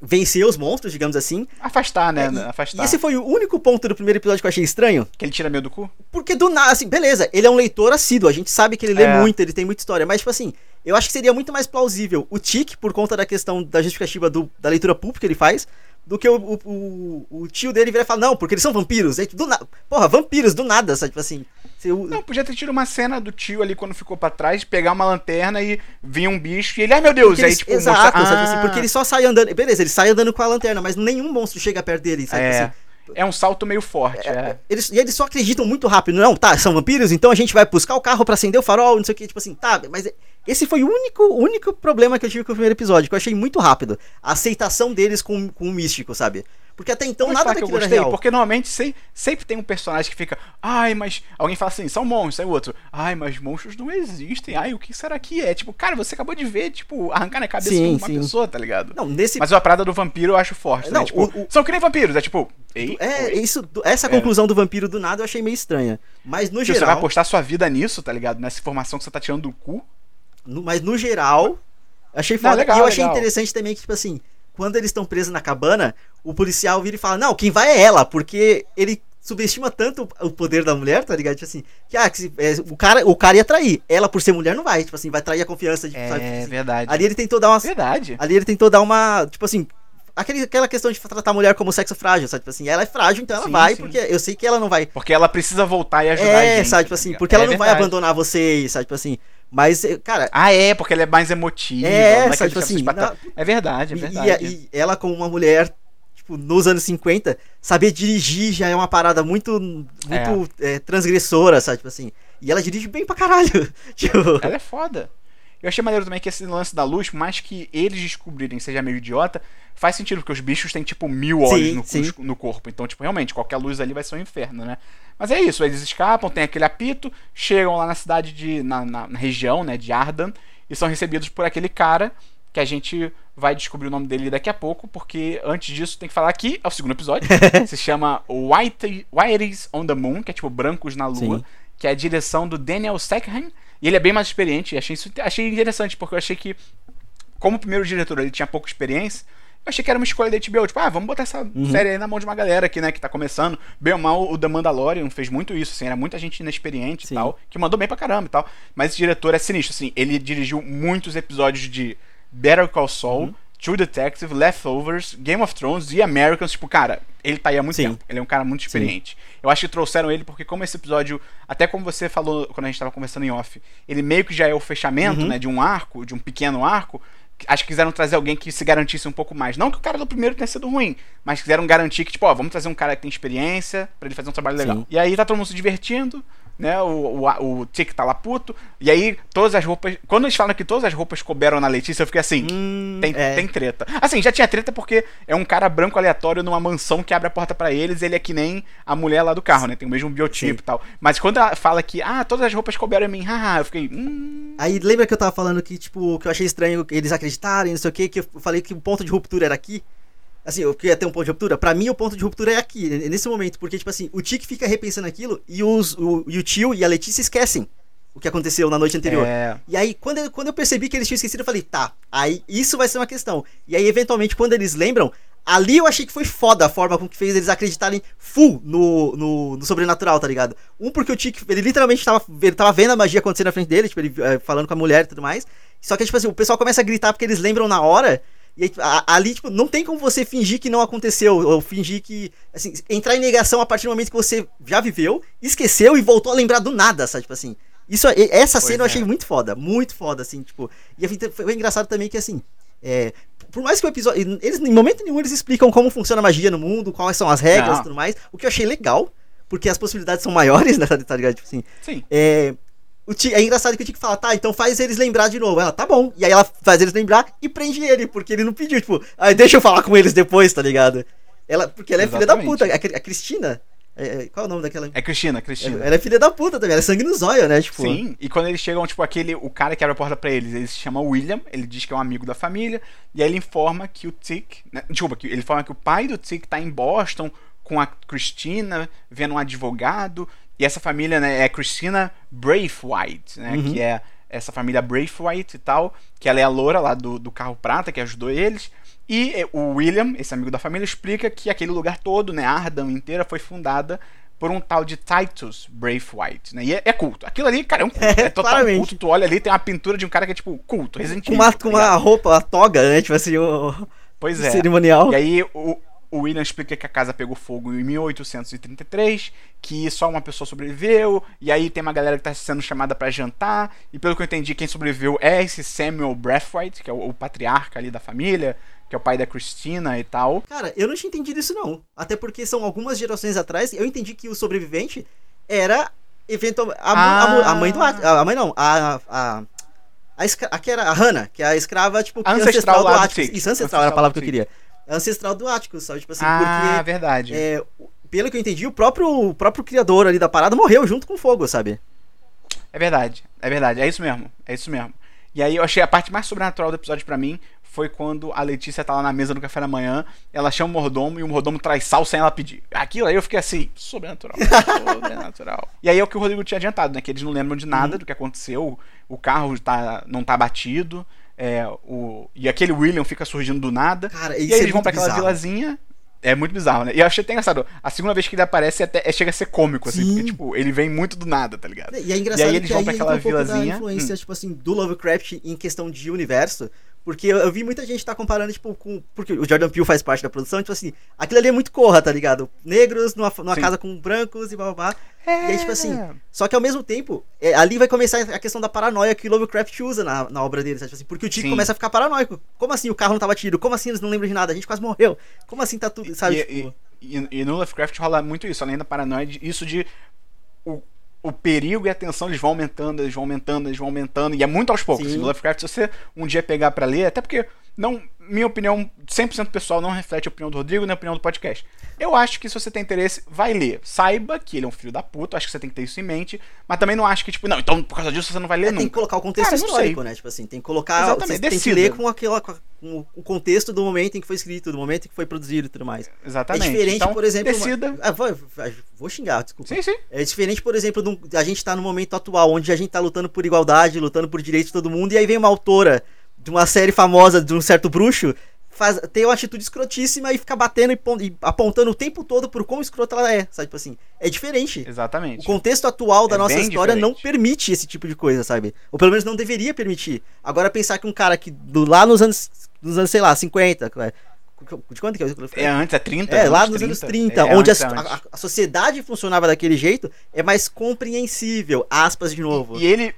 vencer os monstros, digamos assim. Afastar, né? É, Afastar. E esse foi o único ponto do primeiro episódio que eu achei estranho. Que ele tira meio do cu? Porque do nada, assim, beleza, ele é um leitor assíduo, a gente sabe que ele lê é. muito, ele tem muita história, mas, tipo assim, eu acho que seria muito mais plausível o Tic, por conta da questão da justificativa do, da leitura pública que ele faz, do que o, o, o, o tio dele virar e falar, não, porque eles são vampiros. Aí, do nada. Porra, vampiros, do nada, sabe? Tipo assim. Não, podia ter tido uma cena do tio ali quando ficou pra trás, pegar uma lanterna e vir um bicho e ele, ai meu Deus, aí tipo. Exato, mostra... sabe? Assim, porque ele só sai andando. Beleza, ele sai andando com a lanterna, mas nenhum monstro chega perto dele, sabe? É. Assim, é um salto meio forte. É, é. Eles, e eles só acreditam muito rápido. Não, tá, são vampiros, então a gente vai buscar o carro para acender o farol, não sei o que. Tipo assim, tá, mas esse foi o único, único problema que eu tive com o primeiro episódio, que eu achei muito rápido. A aceitação deles com, com o místico, sabe? Porque até então nada daquilo que eu gostei, Porque normalmente sempre, sempre tem um personagem que fica, ai, mas. Alguém fala assim, são monstros, aí o outro, ai, mas monstros não existem, ai, o que será que é? Tipo, cara, você acabou de ver, tipo, arrancar na cabeça sim, de uma sim. pessoa, tá ligado? Não, nesse... Mas a parada do vampiro eu acho forte, né? não, né? Tipo, o, o... são que nem vampiros, é tipo. Ei, é, isso, essa é. conclusão do vampiro do nada eu achei meio estranha. Mas no geral. Você vai apostar sua vida nisso, tá ligado? Nessa informação que você tá tirando do cu. No, mas no geral, achei foda. Não, legal, e eu achei legal. interessante também que, tipo assim, quando eles estão presos na cabana, o policial vira e fala: Não, quem vai é ela, porque ele subestima tanto o poder da mulher, tá ligado? Tipo assim, que, ah, que é, o, cara, o cara ia trair. Ela, por ser mulher, não vai. Tipo assim, vai trair a confiança de. É, sabe, tipo assim. verdade. Ali ele tentou dar uma. Verdade. Ali ele tentou dar uma. Tipo assim. Aquele, aquela questão de tratar a mulher como sexo frágil, sabe? Tipo assim, ela é frágil, então ela sim, vai, sim. porque eu sei que ela não vai. Porque ela precisa voltar e ajudar é, a gente. É, sabe? Tipo assim, porque ela é não verdade. vai abandonar vocês, sabe? Tipo assim. Mas, eh, cara. Ah, é, porque ela é mais emotiva. É, essa, tipo assim. Na... É verdade, é verdade. E, e, ela, como uma mulher, tipo, nos anos 50, saber dirigir já é uma parada muito, muito é. É, transgressora, sabe? Tipo assim. E ela dirige bem pra caralho. tipo... Ela é foda. Eu achei maneiro também que esse lance da luz, por mais que eles descobrirem seja meio idiota, faz sentido, porque os bichos têm, tipo, mil olhos sim, no, sim. no, corpo. Então, tipo, realmente, qualquer luz ali vai ser um inferno, né? Mas é isso, eles escapam, tem aquele apito, chegam lá na cidade de. na, na, na região, né, de Ardan, e são recebidos por aquele cara que a gente vai descobrir o nome dele daqui a pouco, porque antes disso tem que falar aqui, é o segundo episódio, se chama White, Whiteys on the Moon, que é tipo Brancos na Lua, Sim. Que é a direção do Daniel Seckham, e ele é bem mais experiente, achei isso achei interessante, porque eu achei que, como o primeiro diretor ele tinha pouca experiência, eu achei que era uma escolha da HBO, tipo, ah, vamos botar essa uhum. série aí na mão de uma galera aqui, né, que tá começando. Bem ou mal, o The Mandalorian fez muito isso, assim, era muita gente inexperiente e tal, que mandou bem pra caramba e tal. Mas esse diretor é sinistro, assim, ele dirigiu muitos episódios de Better Call Saul, uhum. True Detective, Leftovers, Game of Thrones e Americans, tipo, cara, ele tá aí há muito Sim. tempo. Ele é um cara muito experiente. Sim. Eu acho que trouxeram ele porque, como esse episódio, até como você falou quando a gente tava conversando em off, ele meio que já é o fechamento, uhum. né, de um arco, de um pequeno arco. Acho que quiseram trazer alguém que se garantisse um pouco mais. Não que o cara do primeiro tenha sido ruim, mas quiseram garantir que, tipo, ó, vamos trazer um cara que tem experiência para ele fazer um trabalho legal. Sim. E aí tá todo mundo se divertindo né? O, o, o Tic tá lá puto. E aí, todas as roupas. Quando eles falam que todas as roupas couberam na Letícia, eu fiquei assim: hum, tem, é. tem treta. Assim, já tinha treta porque é um cara branco aleatório numa mansão que abre a porta para eles. Ele é que nem a mulher lá do carro, né? Tem o mesmo biotipo Sim. e tal. Mas quando ela fala que, ah, todas as roupas couberam em mim, haha, eu fiquei. Hum. Aí lembra que eu tava falando que, tipo, que eu achei estranho eles acreditarem, não sei o que, que eu falei que o ponto de ruptura era aqui? Assim, eu queria ter um ponto de ruptura. Pra mim, o ponto de ruptura é aqui, nesse momento. Porque, tipo assim, o Tic fica repensando aquilo e, os, o, e o tio e a Letícia esquecem o que aconteceu na noite anterior. É... E aí, quando eu, quando eu percebi que eles tinham esquecido, eu falei, tá, aí isso vai ser uma questão. E aí, eventualmente, quando eles lembram, ali eu achei que foi foda a forma com que fez eles acreditarem full no, no, no sobrenatural, tá ligado? Um, porque o Tic, ele literalmente tava, ele tava vendo a magia acontecer na frente dele, tipo, ele é, falando com a mulher e tudo mais. Só que, tipo assim, o pessoal começa a gritar porque eles lembram na hora. E aí, ali, tipo, não tem como você fingir que não aconteceu, ou fingir que. Assim, entrar em negação a partir do momento que você já viveu, esqueceu e voltou a lembrar do nada, sabe? Tipo assim. Isso, essa cena eu achei é. muito foda, muito foda, assim, tipo. E foi engraçado também que, assim. É, por mais que o episódio. Eles, em momento nenhum, eles explicam como funciona a magia no mundo, quais são as regras e tudo mais. O que eu achei legal, porque as possibilidades são maiores, né? Tá ligado? Tipo assim. Sim. É, o é engraçado que tinha que falar, tá, então faz eles lembrar de novo. Ela, tá bom. E aí ela faz eles lembrar e prende ele, porque ele não pediu, tipo, ah, deixa eu falar com eles depois, tá ligado? Ela, porque ela é Exatamente. filha da puta. A, a Cristina, é, é, qual é o nome daquela? É Cristina, Cristina. ela é filha da puta também, ela é sangue no zóio, né? Tipo... Sim, e quando eles chegam, tipo, aquele, o cara que abre a porta pra eles, ele se chama William, ele diz que é um amigo da família, e aí ele informa que o Tick, né, desculpa, ele informa que o pai do Tick tá em Boston com a Cristina, vendo um advogado, e essa família né, é Christina Braithwaite, né? Uhum. Que é essa família Braithwaite e tal. Que ela é a loura lá do, do carro prata que ajudou eles. E é, o William, esse amigo da família, explica que aquele lugar todo, né, Ardham inteira, foi fundada por um tal de Titus Braithwaite, né? E é, é, culto. Aquilo ali, cara, é um culto. É, é total claramente. culto. Tu olha ali, tem uma pintura de um cara que é tipo culto, Resident Com uma, tá com uma roupa, uma toga, né? Tipo assim, o... Pois é. Cerimonial. E aí, o, o William explica que a casa pegou fogo em 1833, que só uma pessoa sobreviveu, e aí tem uma galera que está sendo chamada para jantar, e pelo que eu entendi, quem sobreviveu é esse Samuel Braithwaite, que é o, o, patriarca ali da família, que é o pai da Christina e tal. Cara, eu não tinha entendido isso não. Até porque são algumas gerações atrás, eu entendi que o sobrevivente era eventualmente a, ah. a, a, mãe do a, a mãe não, a, a a, escra... a que era a Hannah, que é a escrava, tipo, ancestral, ancestral do Atticus. Isso, ancestral, ancestral era a palavra que eu queria ancestral do Atticus, sabe? Tipo assim, ah, porque. verdade. É, pelo que eu entendi, o próprio, o próprio criador ali da parada morreu junto com o fogo, sabe? É verdade, é verdade, é isso mesmo, é isso mesmo. E aí eu achei a parte mais sobrenatural do episódio para mim foi quando a Letícia tá lá na mesa do café da manhã, ela chama o mordomo e o mordomo traz sal sem ela pedir. Aquilo aí eu fiquei assim, sobrenatural, sobrenatural. e aí é o que o Rodrigo tinha adiantado, né? Que eles não lembram de nada uhum. do que aconteceu, o carro tá, não tá batido, é, o, e aquele William fica surgindo do nada. Cara, e aí eles é vão pra aquela bizarro. vilazinha. É muito bizarro, né? E eu achei até engraçado. A segunda vez que ele aparece até, é, chega a ser cômico, assim, Sim. porque, tipo, ele vem muito do nada, tá ligado? E é engraçado e aí eles vão pra aquela um vilazinha. influência, hum. tipo assim, do Lovecraft em questão de universo. Porque eu, eu vi muita gente tá comparando, tipo, com. Porque o Jordan Peele faz parte da produção, tipo assim, aquilo ali é muito corra, tá ligado? Negros numa, numa casa com brancos e blá blá blá. É. E aí, tipo assim, só que ao mesmo tempo, é, ali vai começar a questão da paranoia que o Lovecraft usa na, na obra dele, sabe? Tipo assim, porque o Tico começa a ficar paranoico. Como assim o carro não tava tiro? Como assim eles não lembram de nada? A gente quase morreu. Como assim tá tudo, sabe? E, tipo... e, e, e no Lovecraft rola muito isso, além da paranoia, isso de o, o perigo e a tensão eles vão aumentando, eles vão aumentando, eles vão aumentando, e é muito aos poucos. No Lovecraft, se você um dia pegar para ler, até porque não, minha opinião 100% pessoal não reflete a opinião do Rodrigo nem a opinião do podcast. Eu acho que se você tem interesse, vai ler. Saiba que ele é um filho da puta, acho que você tem que ter isso em mente, mas também não acho que, tipo, não, então por causa disso você não vai ler é, nunca. Tem que colocar o contexto Cara, histórico, né? Tipo assim, tem que colocar. Exatamente, você tem que ler com, aquela, com o contexto do momento em que foi escrito, do momento em que foi produzido e tudo mais. Exatamente. É diferente, então, por exemplo. Decida. Uma... Ah, vou, vou, xingar, desculpa. Sim, sim. É diferente, por exemplo, do... a gente tá no momento atual, onde a gente tá lutando por igualdade, lutando por direitos de todo mundo, e aí vem uma autora de uma série famosa de um certo bruxo faz, tem uma atitude escrotíssima e fica batendo e, e, apontando o tempo todo por quão escrota ela é, sabe? Tipo assim, é diferente. Exatamente. O contexto atual da é nossa história diferente. não permite esse tipo de coisa, sabe? Ou pelo menos não deveria permitir. Agora pensar que um cara que do, lá nos anos, nos anos, sei lá, 50, é, de quando que é? É antes, é 30. É, lá nos 30. anos 30, é, onde a, a, a, sociedade funcionava daquele jeito, é mais compreensível, aspas de novo. E, e ele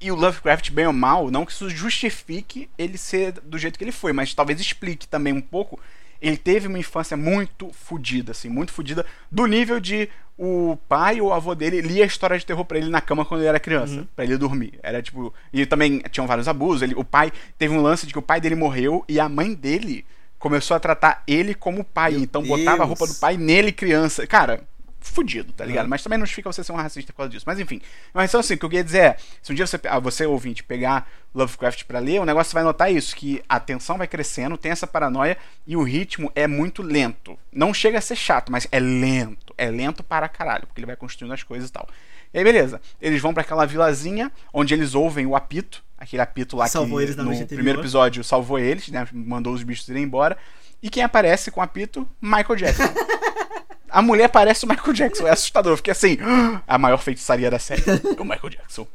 e o Lovecraft, bem ou mal, não que isso justifique ele ser do jeito que ele foi, mas talvez explique também um pouco. Ele teve uma infância muito fodida, assim, muito fodida, do nível de o pai ou o avô dele lia história de terror para ele na cama quando ele era criança, uhum. para ele dormir. Era tipo. E também tinham vários abusos. Ele, o pai teve um lance de que o pai dele morreu e a mãe dele começou a tratar ele como pai. Meu então Deus. botava a roupa do pai nele, criança. Cara, fudido, tá ligado? Uhum. Mas também não justifica você ser um racista por causa disso. Mas enfim. Mas então assim, o que eu queria dizer é, se um dia você, ah, você ouvinte, pegar Lovecraft para ler, o negócio vai notar isso, que a tensão vai crescendo, tem essa paranoia e o ritmo é muito lento. Não chega a ser chato, mas é lento. É lento para caralho, porque ele vai construindo as coisas e tal. E aí, beleza. Eles vão para aquela vilazinha onde eles ouvem o apito, aquele apito lá salvou que eles no primeiro episódio salvou eles, né? Mandou os bichos irem embora. E quem aparece com o apito? Michael Jackson. A mulher parece o Michael Jackson, é assustador. Eu fiquei assim, ah, a maior feitiçaria da série. o Michael Jackson.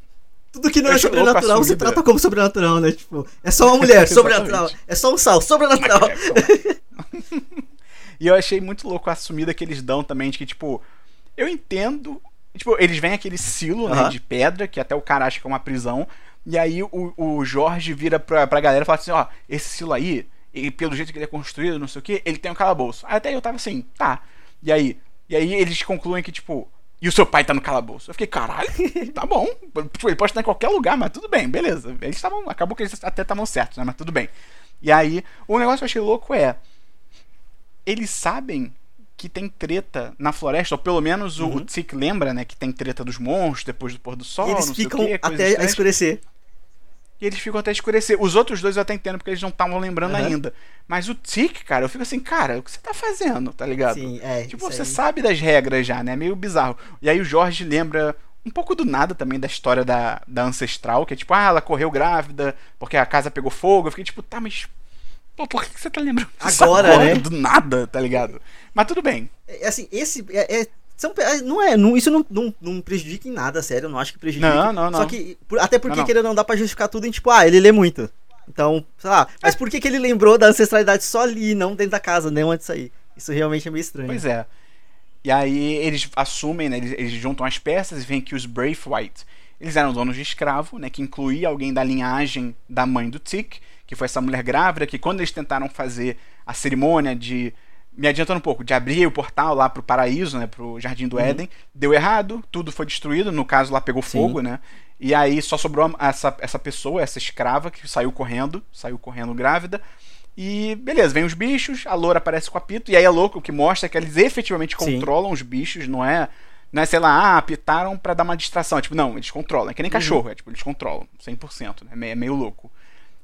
Tudo que não é sobrenatural você trata como sobrenatural, né? Tipo, é só uma mulher, sobrenatural. É só um sal, sobrenatural. e eu achei muito louco a assumida que eles dão também, de que, tipo, eu entendo. Tipo, eles vêm aquele silo, né, de pedra, que até o cara acha que é uma prisão. E aí o, o Jorge vira pra, pra galera e fala assim: ó, esse silo aí, e pelo jeito que ele é construído, não sei o que, ele tem um calabouço. Aí até eu tava assim, tá. E aí? E aí eles concluem que, tipo, e o seu pai tá no calabouço. Eu fiquei, caralho, tá bom. Tipo, ele pode estar em qualquer lugar, mas tudo bem, beleza. Eles estavam. Acabou que eles até estavam certos, né? Mas tudo bem. E aí, o negócio que eu achei louco é. Eles sabem que tem treta na floresta, ou pelo menos o, uhum. o lembra, né? Que tem treta dos monstros depois do pôr do sol. E eles ficam quê, até escurecer e eles ficam até escurecer. Os outros dois eu até entendo porque eles não estavam lembrando uhum. ainda. Mas o Tic, cara, eu fico assim, cara, o que você tá fazendo, tá ligado? Sim, é. Tipo, você aí. sabe das regras já, né? Meio bizarro. E aí o Jorge lembra um pouco do nada também da história da, da ancestral, que é tipo, ah, ela correu grávida porque a casa pegou fogo. Eu fiquei tipo, tá, mas. Pô, por que você tá lembrando agora, agora, né? Do nada, tá ligado? Mas tudo bem. É, assim, esse. É, é são, é, não é, não, isso não, não, não, prejudica em nada, sério. Eu não acho que prejudica. Não, não, não. Só que, até porque não, não. não dá pra justificar tudo em tipo, ah, ele lê muito. Então, sei lá. Mas por que, que ele lembrou da ancestralidade só ali, não dentro da casa, nem antes de sair? Isso realmente é meio estranho. Pois é. E aí eles assumem, né? Eles, eles juntam as peças e veem que os Braithwaite, eles eram donos de escravo, né? Que incluía alguém da linhagem da mãe do Tick, que foi essa mulher grávida, que quando eles tentaram fazer a cerimônia de me adiantando um pouco, de abrir o portal lá pro paraíso, né, pro Jardim do uhum. Éden, deu errado, tudo foi destruído, no caso lá pegou Sim. fogo, né? E aí só sobrou essa, essa pessoa, essa escrava que saiu correndo, saiu correndo grávida. E beleza, vem os bichos, a loura aparece com o apito, e aí é louco, o que mostra que eles efetivamente controlam Sim. os bichos, não é, não é, sei lá, ah, apitaram para dar uma distração. É tipo, não, eles controlam, é que nem uhum. cachorro, é tipo, eles controlam, 100%, né? É meio louco.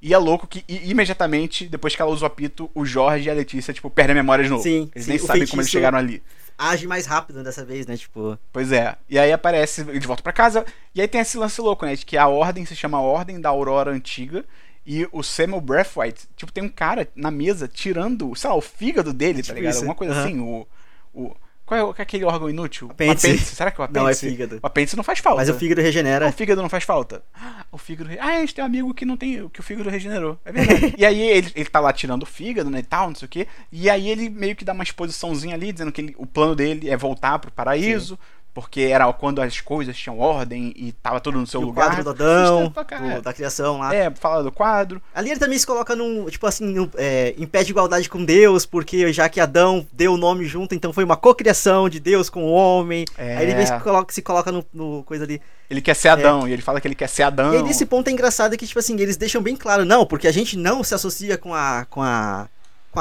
E é louco que imediatamente, depois que ela usa o apito, o Jorge e a Letícia, tipo, perdem a memória de novo. Sim, eles sim, nem sabem como eles chegaram ali. Age mais rápido dessa vez, né? Tipo. Pois é. E aí aparece, eles voltam para casa. E aí tem esse lance louco, né? De que a ordem se chama Ordem da Aurora Antiga. E o Samuel Braithwaite, tipo, tem um cara na mesa tirando, sei lá, o fígado dele, tá tipo tá ligado? Isso. Alguma coisa uhum. assim. O, o, Qual é, aquele órgão inútil? Apêndice. apêndice. Será que é o apêndice? Não, é fígado. O apêndice não faz falta. Mas o fígado regenera. O fígado não faz falta. O fígado. Ah, a gente tem um amigo que não tem. que o fígado regenerou. É verdade. e aí ele, ele tá lá tirando o fígado, né? E tal, não sei o quê. E aí ele meio que dá uma exposiçãozinha ali, dizendo que ele, o plano dele é voltar pro paraíso. Sim porque era quando as coisas tinham ordem e tava tudo no seu e lugar. O quadro do Adão, do, da criação lá. É, fala do quadro. Ali ele também se coloca num, tipo assim, no, é, em pé de igualdade com Deus, porque já que Adão deu o nome junto, então foi uma cocriação de Deus com o homem. É. Aí ele se coloca, se coloca no, no coisa ali. Ele quer ser Adão, é. e ele fala que ele quer ser Adão. E aí nesse ponto é engraçado que, tipo assim, eles deixam bem claro, não, porque a gente não se associa com a, com a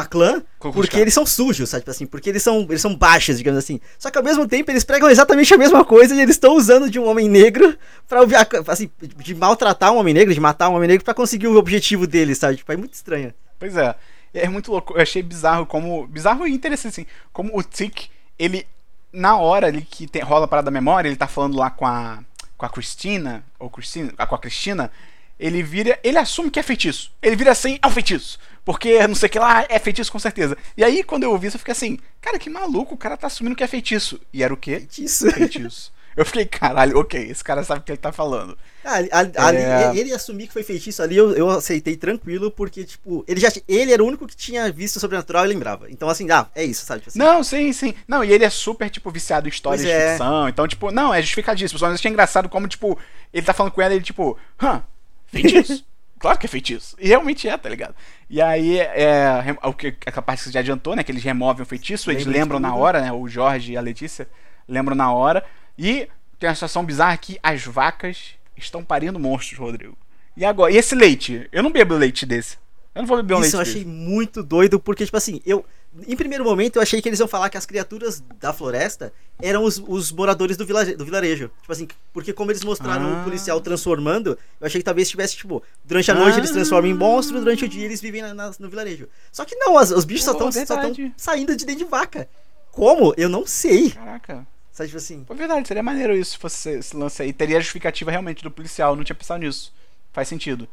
clã, porque eles são sujos, sabe? Tipo assim, porque eles são, eles são baixas, digamos assim. Só que ao mesmo tempo eles pregam exatamente a mesma coisa e eles estão usando de um homem negro pra assim, de maltratar um homem negro, de matar um homem negro para conseguir o objetivo deles, sabe? Tipo, é muito estranho. Pois é. É muito louco. Eu achei bizarro como. Bizarro e interessante, assim. Como o Tick, ele. Na hora ali que tem, rola a parada da memória, ele tá falando lá com a. Com a Cristina. Ou Cristina. Com a Cristina. Ele vira. Ele assume que é feitiço. Ele vira assim, é um feitiço. Porque não sei o que lá, é feitiço com certeza. E aí, quando eu ouvi isso, eu fiquei assim, cara, que maluco, o cara tá assumindo que é feitiço. E era o quê? Feitiço. Feitiço. Eu fiquei, caralho, ok, esse cara sabe o que ele tá falando. Ah, ali, é... ele assumir que foi feitiço ali, eu, eu aceitei tranquilo, porque, tipo, ele já ele era o único que tinha visto sobrenatural e lembrava. Então, assim, ah, é isso, sabe? Tipo assim. Não, sim, sim. Não, e ele é super, tipo, viciado em histórias pois de é. ficção. Então, tipo, não, é justificadíssimo. Só achei engraçado como, tipo, ele tá falando com ela e ele, tipo, hã, feitiço. Claro que é feitiço. E realmente é, tá ligado? E aí, é, o que a parte que você já adiantou, né? Que eles removem o feitiço, eles lembram na hora, né? O Jorge e a Letícia lembram na hora. E tem uma situação bizarra que as vacas estão parindo monstros, Rodrigo. E agora? E esse leite? Eu não bebo leite desse. Eu não vou beber um Isso leite. Isso eu achei desse. muito doido, porque, tipo assim, eu em primeiro momento eu achei que eles iam falar que as criaturas da floresta eram os, os moradores do, vilare, do vilarejo. Tipo assim, porque como eles mostraram ah. o policial transformando, eu achei que talvez tivesse, tipo, durante a noite ah. eles transformam em monstro, durante o dia eles vivem na, na, no vilarejo. Só que não, as, os bichos Pô, só estão saindo de dentro de vaca. Como? Eu não sei. Caraca. Sabe, tipo assim. Pô, verdade, seria maneiro isso se fosse esse lance aí. Teria a justificativa realmente do policial, não tinha pensado nisso. Faz sentido.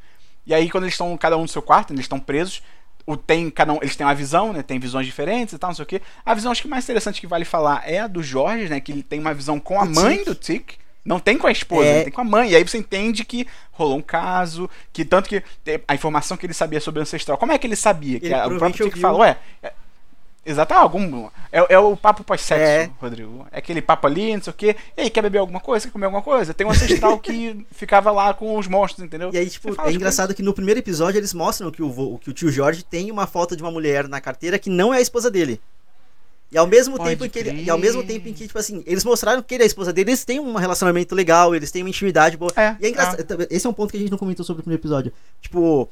E aí, quando eles estão cada um no seu quarto, eles estão presos, o tem cada um, eles têm uma visão, né? Tem visões diferentes e tal, não sei o quê. A visão acho que mais interessante que vale falar é a do Jorge, né? Que ele tem uma visão com a mãe do Tic. Não tem com a esposa, é... tem com a mãe. E aí você entende que rolou um caso, que tanto que a informação que ele sabia sobre o ancestral, como é que ele sabia? Ele que a, o próprio Tic falou, é, Exato, ah, algum. É, é o papo pós-sexo, é. Rodrigo. É aquele papo ali, não sei o quê. E aí, quer beber alguma coisa? Quer comer alguma coisa? Tem um ancestral que ficava lá com os monstros, entendeu? E aí, tipo, é engraçado coisas. que no primeiro episódio eles mostram que o, que o tio Jorge tem uma foto de uma mulher na carteira que não é a esposa dele. E ao mesmo Pode tempo em que ele, e ao mesmo tempo em que, tipo assim, eles mostraram que ele é a esposa dele, eles têm um relacionamento legal, eles têm uma intimidade boa. É, e é engraçado. É. Esse é um ponto que a gente não comentou sobre o primeiro episódio. Tipo,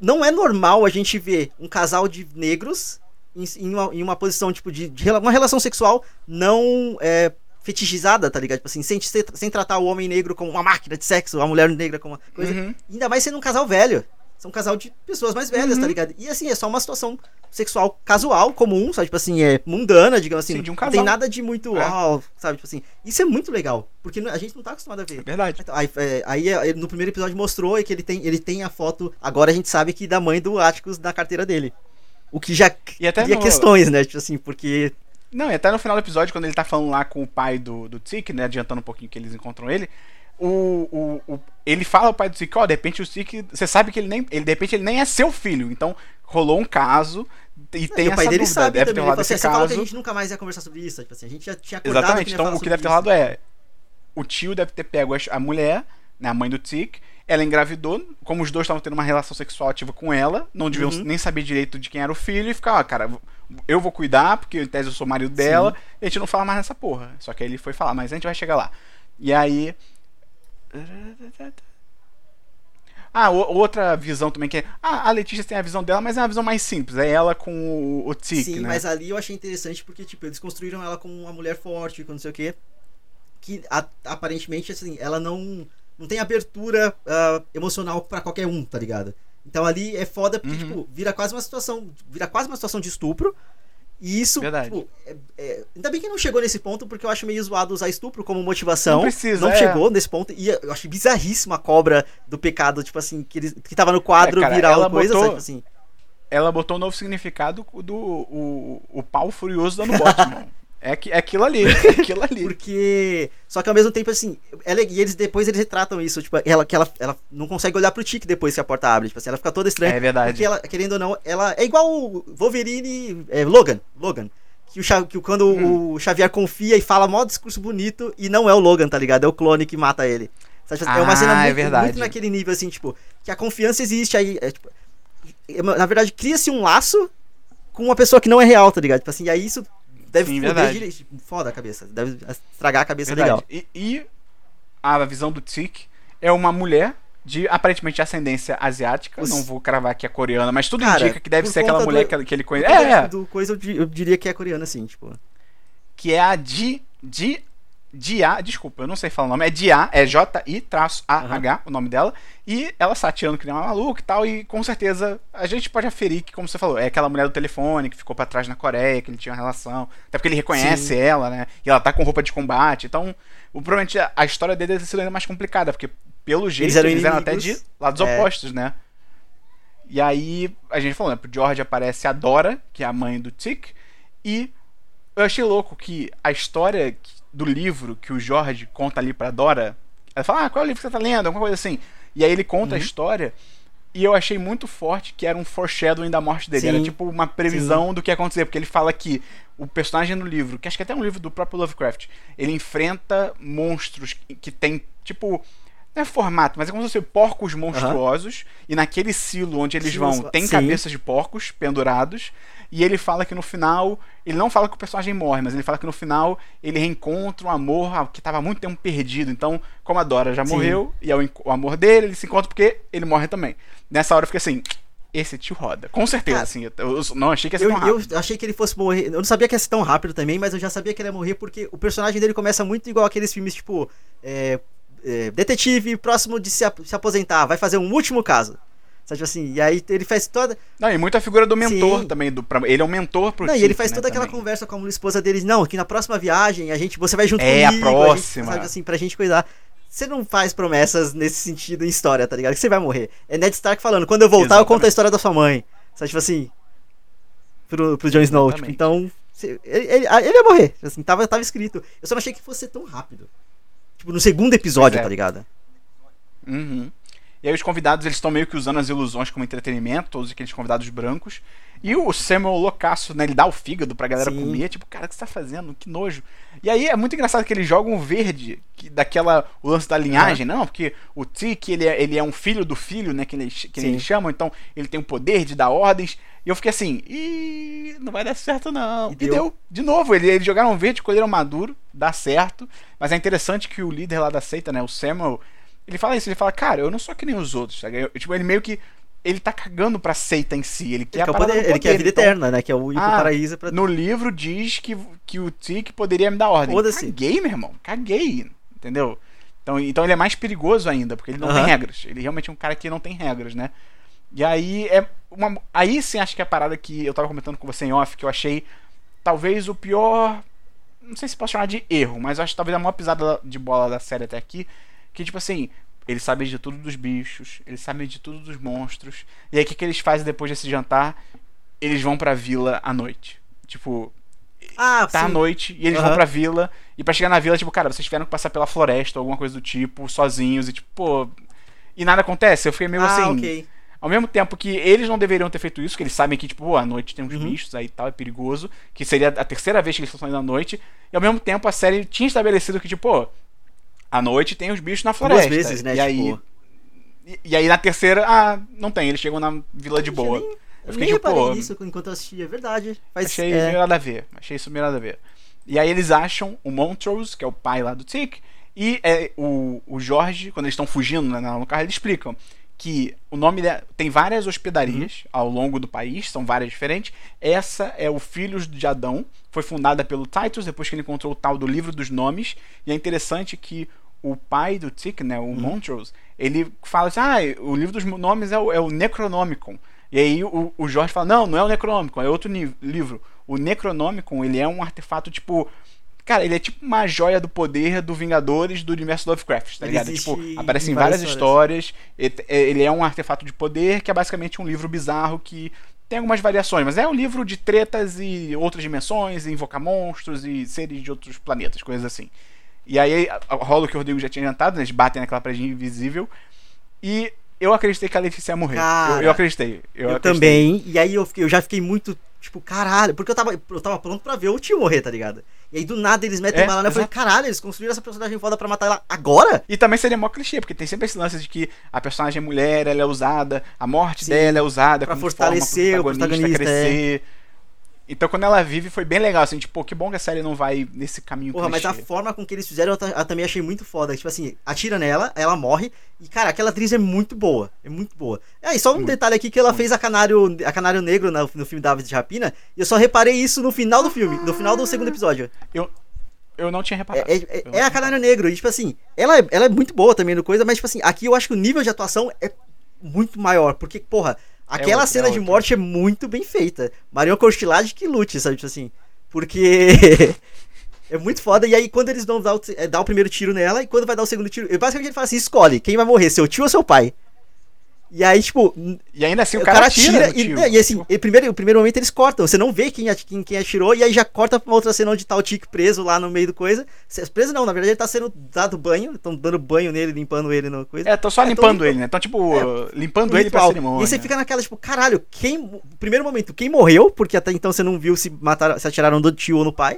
não é normal a gente ver um casal de negros em, uma, em uma posição, tipo, de, de, uma relação sexual não é, fetichizada, tá ligado? Tipo assim, sem, sem tratar o homem negro como uma máquina de sexo, a mulher negra como uma coisa. Uhum. Ainda mais sendo um casal velho. São um casal de pessoas mais velhas, tá uhum. tá ligado? E assim, é só uma situação sexual casual, comum, sabe? Tipo assim, é mundana, digamos assim. Sim, de um casal. Não tem nada de muito, é. oh, sabe? Tipo assim. Isso é muito legal. Porque a gente não tá acostumado a ver. É verdade. Então, aí, é, aí, é, no primeiro episódio mostrou que ele tem, ele tem a foto. Agora a gente sabe que da mãe do Atticus na carteira dele. O que já e até cria no... questões, né? Tipo assim, porque. Não, e até no final do episódio, quando ele tá falando lá com o pai do, do Zik, né? Adiantando um pouquinho que eles encontram ele. O, o, o, ele fala ao pai do Zik, ó, oh, de repente o Zik, você sabe que ele nem, ele de repente ele nem é seu filho, então rolou um caso e tem e o pai dele dúvida, sabe deve também, ter rolado assim, esse caso. que a gente nunca mais ia conversar sobre isso, tipo assim, a gente já tinha acordado Exatamente, então o que deve ter rolado é o tio deve ter pego a mulher, né, a mãe do Zik, ela engravidou, como os dois estavam tendo uma relação sexual ativa com ela, não deviam uhum. nem saber direito de quem era o filho, e ficar, ó, cara, eu vou cuidar, porque em tese eu sou marido dela, Sim. e a gente não fala mais nessa porra. Só que aí ele foi falar, mas a gente vai chegar lá. E aí. Ah, outra visão também que é. Ah, a Letícia tem a visão dela, mas é uma visão mais simples. É ela com o, o Tic, Sim, né? mas ali eu achei interessante porque, tipo, eles construíram ela como uma mulher forte, com não sei o quê. Que a, aparentemente, assim, ela não não tem abertura uh, emocional para qualquer um, tá ligado? Então ali é foda porque, uhum. tipo, vira quase uma situação. Vira quase uma situação de estupro. E isso, Verdade. tipo, é, é, ainda bem que não chegou nesse ponto, porque eu acho meio zoado usar estupro como motivação. Não precisa, Não é. chegou nesse ponto. E eu acho bizarríssimo a cobra do pecado, tipo assim, que, ele, que tava no quadro é, cara, virar uma coisa, botou, sabe? Assim. Ela botou um novo significado do o, o pau furioso dando bote, mano. É, é aquilo ali, é aquilo ali. Porque. Só que ao mesmo tempo, assim, ela, e eles depois eles retratam isso, tipo, ela, que ela, ela não consegue olhar pro Tique depois que a porta abre. Tipo assim, ela fica toda estranha. É verdade. Porque ela, querendo ou não, ela é igual o Wolverine. É, Logan. Logan. Que, o, que quando hum. o Xavier confia e fala mó discurso bonito e não é o Logan, tá ligado? É o clone que mata ele. Tipo, é uma cena ah, é muito, é muito, naquele nível, assim, tipo, que a confiança existe aí. É, tipo, é, na verdade, cria-se um laço com uma pessoa que não é real, tá ligado? Tipo assim, e aí isso deve Sim, foder foda a cabeça. Deve estragar a cabeça verdade. legal. E, e, a visão do Tic é uma mulher de aparentemente ascendência asiática. Os... Não vou cravar que é coreana, mas tudo Cara, indica que deve ser aquela mulher do, que, ele conhece. É, é. Do coisa eu, eu diria que é coreana, assim, tipo. Que é a Di. Di Dia, desculpa, eu não sei falar o nome, é Dia, é J-I-A-H, uhum. o nome dela, e ela está atirando que nem uma maluca e tal, e com certeza a gente pode aferir que, como você falou, é aquela mulher do telefone que ficou para trás na Coreia, que ele tinha uma relação, até porque ele reconhece Sim. ela, né, e ela tá com roupa de combate, então, o, provavelmente a história dele deve ter sido ainda mais complicada, porque pelo jeito eles eram, eles eram até de lados é. opostos, né. E aí, a gente falou, né, pro George aparece a Dora, que é a mãe do Tick, e eu achei louco que a história do livro que o Jorge conta ali pra Dora. Ela fala, ah, qual é o livro que você tá lendo? Alguma coisa assim. E aí ele conta uhum. a história. E eu achei muito forte que era um foreshadowing da morte dele. Sim. Era tipo uma previsão Sim. do que ia acontecer. Porque ele fala que o personagem no livro, que acho que é até um livro do próprio Lovecraft, ele enfrenta monstros que tem, tipo. Não é formato, mas é como se fossem porcos monstruosos. Uhum. E naquele silo onde eles Sim, vão, tem cabeças de porcos pendurados. E ele fala que no final. Ele não fala que o personagem morre, mas ele fala que no final ele reencontra um amor que estava muito tempo perdido. Então, como a Dora já Sim. morreu, e é o, o, amor dele, ele se encontra porque ele morre também. Nessa hora eu fiquei assim. Esse tio roda. Com certeza, assim. Eu, eu, não achei que ia ser eu, tão rápido. Eu achei que ele fosse morrer. Eu não sabia que ia ser tão rápido também, mas eu já sabia que ele ia morrer porque o personagem dele começa muito igual aqueles filmes, tipo. É, é, detetive próximo de se, se aposentar, vai fazer um último caso. Sabe assim, e aí ele faz toda. Não, e muita figura do mentor Sim. também. Do, pra, ele é um mentor pro Não, Chico, e ele faz né, toda aquela também. conversa com a esposa deles. Não, que na próxima viagem a gente, você vai junto é, comigo. É, a próxima. A gente, sabe assim, pra gente cuidar. Você não faz promessas nesse sentido em história, tá ligado? Que você vai morrer. É Ned Stark falando, quando eu voltar Exatamente. eu conto a história da sua mãe. Sabe, tipo assim. Pro, pro Jon Snow. Tipo, então. Ele, ele, ele, ia morrer. Assim, tava, tava escrito. Eu só não achei que fosse tão rápido. Tipo, no segundo episódio, é. tá ligado? Uhum. E aí os convidados eles estão meio que usando as ilusões como entretenimento, todos aqueles convidados brancos. E o Samuel loucaço, né? Ele dá o fígado pra galera Sim. comer. Tipo, cara, o que você tá fazendo? Que nojo. E aí é muito engraçado que eles jogam verde, que, daquela. o lance da linhagem, uhum. não, porque o Tiki, ele é, ele é um filho do filho, né? Que eles, que eles chamam, então ele tem o poder de dar ordens. E eu fiquei assim, ih, não vai dar certo não. E, e deu. deu. De novo, eles, eles jogaram verde, colheram maduro, dá certo. Mas é interessante que o líder lá da seita, né? O Samuel, ele fala isso, ele fala, cara, eu não sou que nem os outros, sabe? Eu, tipo, ele meio que. Ele tá cagando pra seita em si. Ele quer, ele quer, poder, poder, ele quer a vida então, eterna, né? Que é o ir ah, paraíso pra... No livro diz que, que o Tic poderia me dar ordem. Caguei, meu irmão. Caguei. Entendeu? Então, então ele é mais perigoso ainda, porque ele não tem regras. Ele realmente é um cara que não tem regras, né? E aí é uma. Aí sim acho que é a parada que eu tava comentando com você em off, que eu achei talvez o pior. Não sei se posso chamar de erro, mas acho que talvez a maior pisada de bola da série até aqui que, tipo assim, eles sabem de tudo dos bichos, eles sabem de tudo dos monstros. E aí o que, que eles fazem depois desse jantar? Eles vão pra vila à noite. Tipo, ah, tá sim. à noite e eles uhum. vão pra vila. E pra chegar na vila, tipo, cara, vocês tiveram que passar pela floresta ou alguma coisa do tipo, sozinhos. E tipo, pô. E nada acontece. Eu fiquei meio ah, assim. Okay. Ao mesmo tempo que eles não deveriam ter feito isso, que eles sabem que, tipo, pô, à noite tem uns uhum. bichos aí e tal, é perigoso. Que seria a terceira vez que eles estão saindo à noite. E ao mesmo tempo a série tinha estabelecido que, tipo, pô, à noite tem os bichos na floresta. Duas vezes, né? E tipo... aí, e, e, aí na terceira, ah, não tem, eles chegam na vila de boa. Nem, eu fiquei nem tipo, pô. isso enquanto eu assistia, é verdade. Faz, achei é... meio nada a ver. Achei isso meio nada a ver. E aí eles acham o Montrose, que é o pai lá do Tick, e é, o, o Jorge, quando eles estão fugindo né, no carro, eles explicam que o nome de, tem várias hospedarias uhum. ao longo do país, são várias diferentes. Essa é o Filhos de Adão, foi fundada pelo Titus depois que ele encontrou o tal do livro dos nomes. E é interessante que o pai do Tick, né, o uhum. Montrose, ele fala assim: ah, o livro dos nomes é o, é o Necronomicon. E aí o, o Jorge fala: não, não é o Necronomicon, é outro livro. O Necronomicon, ele é um artefato tipo. Cara, ele é tipo uma joia do poder do Vingadores do universo Lovecraft, tá ligado? Tipo, aparece em várias, várias histórias. histórias. Ele é um artefato de poder que é basicamente um livro bizarro que tem algumas variações, mas é um livro de tretas e outras dimensões, e invocar monstros e seres de outros planetas, coisas assim. E aí rola o que o Rodrigo já tinha adiantado, né? eles batem naquela parede invisível. E eu acreditei que a Letícia ia morrer. Cara, eu, eu, acreditei. Eu, eu acreditei. também. E aí eu, fiquei, eu já fiquei muito, tipo, caralho. Porque eu tava, eu tava pronto pra ver o tio morrer, tá ligado? E aí do nada eles metem é, bala né? Eu falei, caralho, eles construíram essa personagem foda pra matar ela agora? E também seria mó clichê, porque tem sempre esse lance de que a personagem é mulher, ela é usada, a morte Sim, dela é usada pra fortalecer forma, o protagonista, crescer. É. Então quando ela vive foi bem legal, assim, tipo, que bom que a série não vai nesse caminho Porra, mas a forma com que eles fizeram eu, eu, também achei muito foda. Tipo assim, atira nela, ela morre, e cara, aquela atriz é muito boa, é muito boa. É, e só um muito, detalhe aqui que ela muito. fez a Canário, a Canário Negro no, no filme David de Rapina, e eu só reparei isso no final do filme, no final do segundo episódio. Eu, eu não tinha reparado. É, é, é a Canário Negro, e tipo assim, ela, é, ela é muito boa também no coisa, mas tipo assim, aqui eu acho que o nível de atuação é muito maior, porque, porra Aquela é outra, cena é de morte é muito bem feita. Marion Costilade que lute, sabe? Tipo assim. Porque. é muito foda. E aí, quando eles vão dar o, é, dar o primeiro tiro nela, e quando vai dar o segundo tiro. Basicamente ele fala assim: escolhe quem vai morrer, seu tio ou seu pai. E aí, tipo. E ainda assim o, o cara, cara tira. e, e, assim, e primeiro, o primeiro momento eles cortam. Você não vê quem, quem, quem atirou, e aí já corta pra uma outra cena onde tá o Tic preso lá no meio do coisa. Preso não, na verdade ele tá sendo dado banho. Estão dando banho nele, limpando ele no coisa. É, tô só é, limpando ele, né? Então, tipo, é, limpando ele pra cerimônia. E você fica naquela, tipo, caralho, quem. Primeiro momento, quem morreu, porque até então você não viu se mataram, se atiraram do tio ou no pai.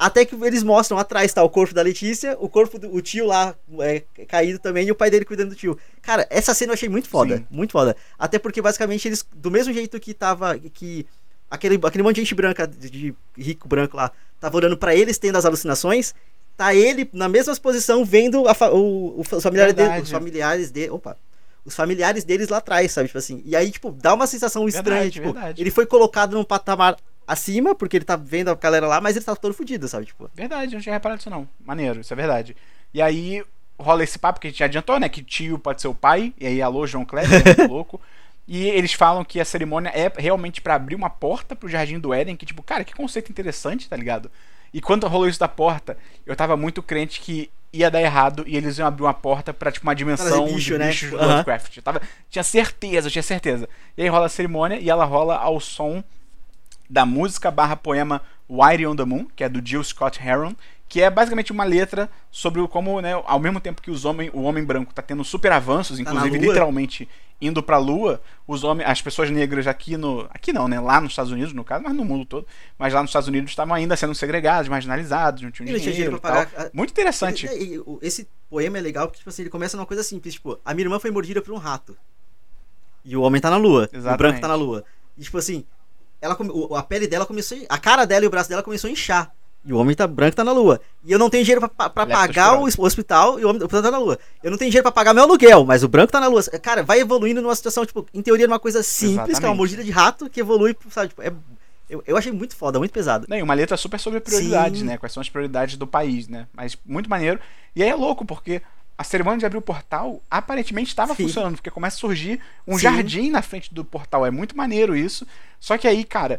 Até que eles mostram atrás tá o corpo da Letícia, o corpo do o tio lá é, caído também e o pai dele cuidando do tio. Cara, essa cena eu achei muito foda, Sim. muito foda. Até porque basicamente eles do mesmo jeito que tava que aquele aquele monte de gente branca de, rico branco lá tava olhando para eles tendo as alucinações, tá ele na mesma posição vendo a, o, os familiares dele, os familiares dele, opa, os familiares deles lá atrás, sabe? Tipo assim. E aí, tipo, dá uma sensação estranha. Verdade, tipo, verdade. ele foi colocado num patamar acima, porque ele tá vendo a galera lá, mas ele tá todo fodido, sabe? Tipo. Verdade, não tinha reparado isso não. Maneiro, isso é verdade. E aí rola esse papo que a gente já adiantou, né? Que tio pode ser o pai, e aí alô, João Kleber, é muito louco. E eles falam que a cerimônia é realmente para abrir uma porta pro Jardim do Éden, que tipo, cara, que conceito interessante, tá ligado? E quando rolou isso da porta, eu tava muito crente que ia dar errado e eles iam abrir uma porta pra, tipo, uma dimensão bicho, de né? bichos uhum. Lovecraft. Eu tava, tinha certeza, tinha certeza. E aí rola a cerimônia e ela rola ao som da música barra poema Whitey on the Moon, que é do Jill Scott Heron, que é basicamente uma letra sobre como, né, ao mesmo tempo que os homem, o homem branco está tendo super avanços, tá inclusive literalmente indo para a lua, os homens, as pessoas negras aqui no, aqui não, né, lá nos Estados Unidos no caso, mas no mundo todo, mas lá nos Estados Unidos estavam ainda sendo segregados, marginalizados, não tinham dinheiro, tinha dinheiro pagar. Muito interessante. Ele, esse poema é legal porque tipo assim, ele começa numa coisa simples, tipo, a minha irmã foi mordida por um rato. E o homem tá na lua, Exatamente. o branco tá na lua. E tipo assim, ela, a pele dela começou. A cara dela e o braço dela começou a inchar. E o homem tá branco tá na lua. E eu não tenho dinheiro pra, pra pagar o hospital e o homem tá na lua. Eu não tenho dinheiro pra pagar meu aluguel, mas o branco tá na lua. Cara, vai evoluindo numa situação, tipo, em teoria, numa coisa simples, Exatamente. que é uma mordida de rato, que evolui, sabe? Tipo, é, eu, eu achei muito foda, muito pesado. Não, e uma letra super sobre prioridades, Sim. né? Quais são as prioridades do país, né? Mas muito maneiro. E aí é louco, porque a cerimônia de abrir o portal aparentemente estava funcionando, porque começa a surgir um Sim. jardim na frente do portal. É muito maneiro isso. Só que aí, cara,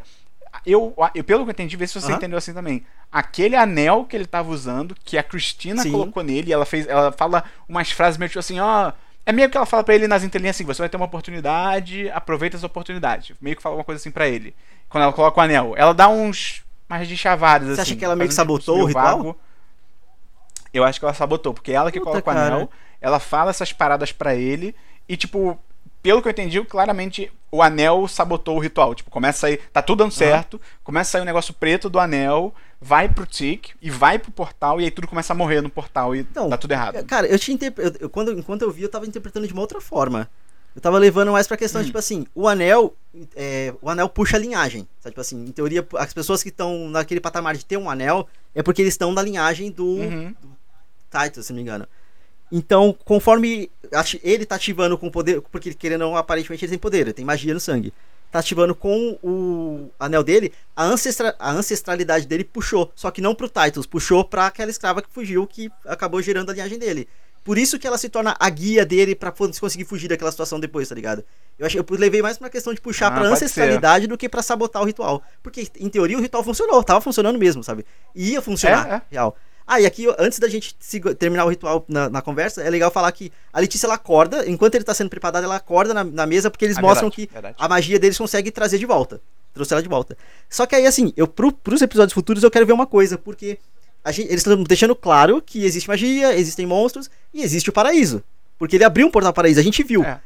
eu, eu pelo que eu entendi, vê se você entendeu assim também. Aquele anel que ele estava usando, que a Cristina Sim. colocou nele, ela fez, ela fala umas frases meio tipo assim, ó, oh, é meio que ela fala para ele nas entrelinhas assim, você vai ter uma oportunidade, aproveita essa oportunidade. Meio que fala uma coisa assim para ele. Quando ela coloca o anel, ela dá uns mais de chavares assim. Você acha que ela meio que sabotou o ritual? Vago. Eu acho que ela sabotou, porque ela que Puta, coloca o anel, ela fala essas paradas para ele e, tipo, pelo que eu entendi, claramente o anel sabotou o ritual. Tipo, começa a sair. Tá tudo dando certo, uhum. começa a sair um negócio preto do anel, vai pro Tic e vai pro portal, e aí tudo começa a morrer no portal e então, dá tudo errado. Cara, eu tinha interpre... eu, quando Enquanto eu vi, eu tava interpretando de uma outra forma. Eu tava levando mais pra questão, hum. tipo assim, o anel. É, o anel puxa a linhagem. Sabe? Tipo assim, em teoria, as pessoas que estão naquele patamar de ter um anel é porque eles estão na linhagem do, uhum. do Titus, se não me engano. Então, conforme ele tá ativando com poder, porque querendo ou não, aparentemente ele tem poder, ele tem magia no sangue. Tá ativando com o anel dele, a, ancestra, a ancestralidade dele puxou, só que não pro Titus, puxou pra aquela escrava que fugiu, que acabou gerando a linhagem dele. Por isso que ela se torna a guia dele para conseguir fugir daquela situação depois, tá ligado? Eu, achei, eu levei mais pra questão de puxar ah, pra ancestralidade ser. do que para sabotar o ritual. Porque, em teoria, o ritual funcionou, tava funcionando mesmo, sabe? Ia funcionar, é, é. real. Ah, e aqui, antes da gente terminar o ritual na, na, conversa, é legal falar que a Letícia ela acorda, enquanto ele tá sendo preparado, ela acorda na, na mesa porque eles é mostram verdade, que verdade. a magia deles consegue trazer de volta. Trouxe ela de volta. Só que aí, assim, eu pro, pros episódios futuros eu quero ver uma coisa, porque gente, eles estão deixando claro que existe magia, existem monstros e existe o paraíso. Porque ele abriu um portal paraíso, a gente viu. É.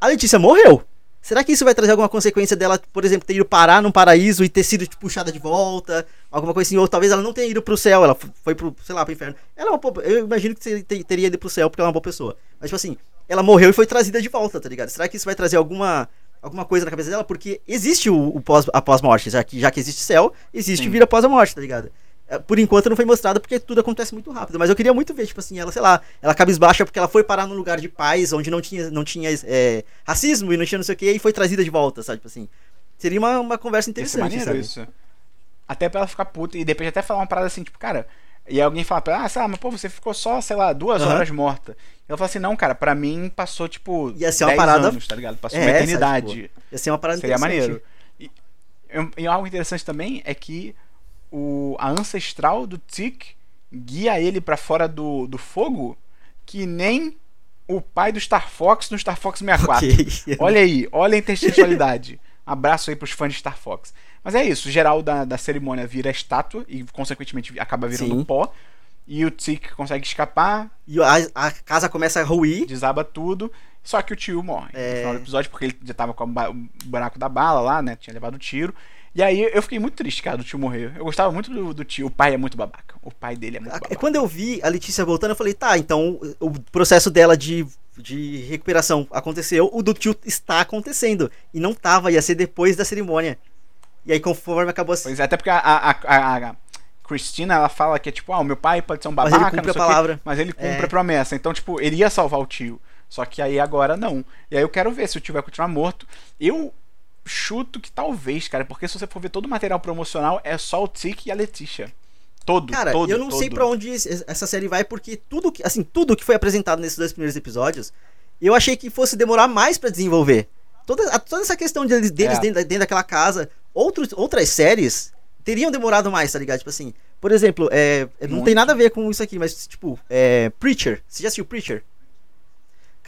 A Letícia morreu. Será que isso vai trazer alguma consequência dela, por exemplo, ter ido parar num paraíso e ter sido tipo, puxada de volta? Alguma coisa assim? Ou talvez ela não tenha ido pro céu, ela foi pro, sei lá, pro inferno. Ela é uma Eu imagino que teria ido pro céu porque ela é uma boa pessoa. Mas, tipo assim, ela morreu e foi trazida de volta, tá ligado? Será que isso vai trazer alguma alguma coisa na cabeça dela? Porque existe o, o pós, a pós-morte, já que, já que existe céu, existe Sim. vida após a morte, tá ligado? É, por enquanto não foi mostrado porque tudo acontece muito rápido. Mas eu queria muito ver, tipo assim, ela, sei lá, ela cabisbaixa porque ela foi parar num lugar de paz onde não tinha, não tinha é, racismo e não tinha não sei o que, e foi trazida de volta, sabe? Tipo assim. Seria uma, uma conversa interessante. Isso é maneiro, isso. Até pra ela ficar puta e depois até falar uma parada assim, tipo, cara. E alguém fala pra ela, ah, sei lá, mas pô, você ficou só, sei lá, duas uhum. horas morta. Ela fala assim, não, cara, pra mim passou, tipo, Ia ser uma parada... anos, tá ligado? Passou é, uma eternidade. Essa, tipo, ia ser uma parada Seria maneiro. E, e algo interessante também é que o, a ancestral do Tic guia ele para fora do, do fogo que nem o pai do Star Fox no Star Fox 64. Okay. Olha aí, olha a intertextualidade. Abraço aí pros fãs de Star Fox. Mas é isso, o geral da, da cerimônia vira estátua e, consequentemente, acaba virando Sim. pó. E o Tic consegue escapar. E a, a, casa começa a ruir. Desaba tudo. Só que o tio morre é... no final do episódio, porque ele já tava com o buraco da bala lá, né? Tinha levado o tiro. E aí eu fiquei muito triste, cara, do tio morrer. Eu gostava muito do, do, tio. O pai é muito babaca. O pai dele é muito babaca. Quando eu vi a Letícia voltando, eu falei, tá, então o processo dela de, de recuperação aconteceu, o do tio está acontecendo. E não tava, ia ser depois da cerimônia. E aí, conforme acabou assim. Pois é, até porque a, a, a, a Cristina, ela fala que é tipo, ah, o meu pai pode ser um babaca, mas ele cumpre a palavra. Quê, mas ele cumpre é. a promessa. Então, tipo, ele ia salvar o tio. Só que aí agora não. E aí eu quero ver se o tio vai continuar morto. Eu chuto que talvez, cara, porque se você for ver todo o material promocional, é só o Tic e a Letícia. Todo, cara, todo, eu não todo. sei para onde essa série vai, porque tudo que, assim, tudo que foi apresentado nesses dois primeiros episódios, eu achei que fosse demorar mais para desenvolver. Toda, toda essa questão deles, deles é. dentro, dentro daquela casa, outros, outras séries teriam demorado mais, tá ligado? Tipo assim, por exemplo, é, não Muito. tem nada a ver com isso aqui, mas tipo, é, Preacher. Você já assistiu Preacher?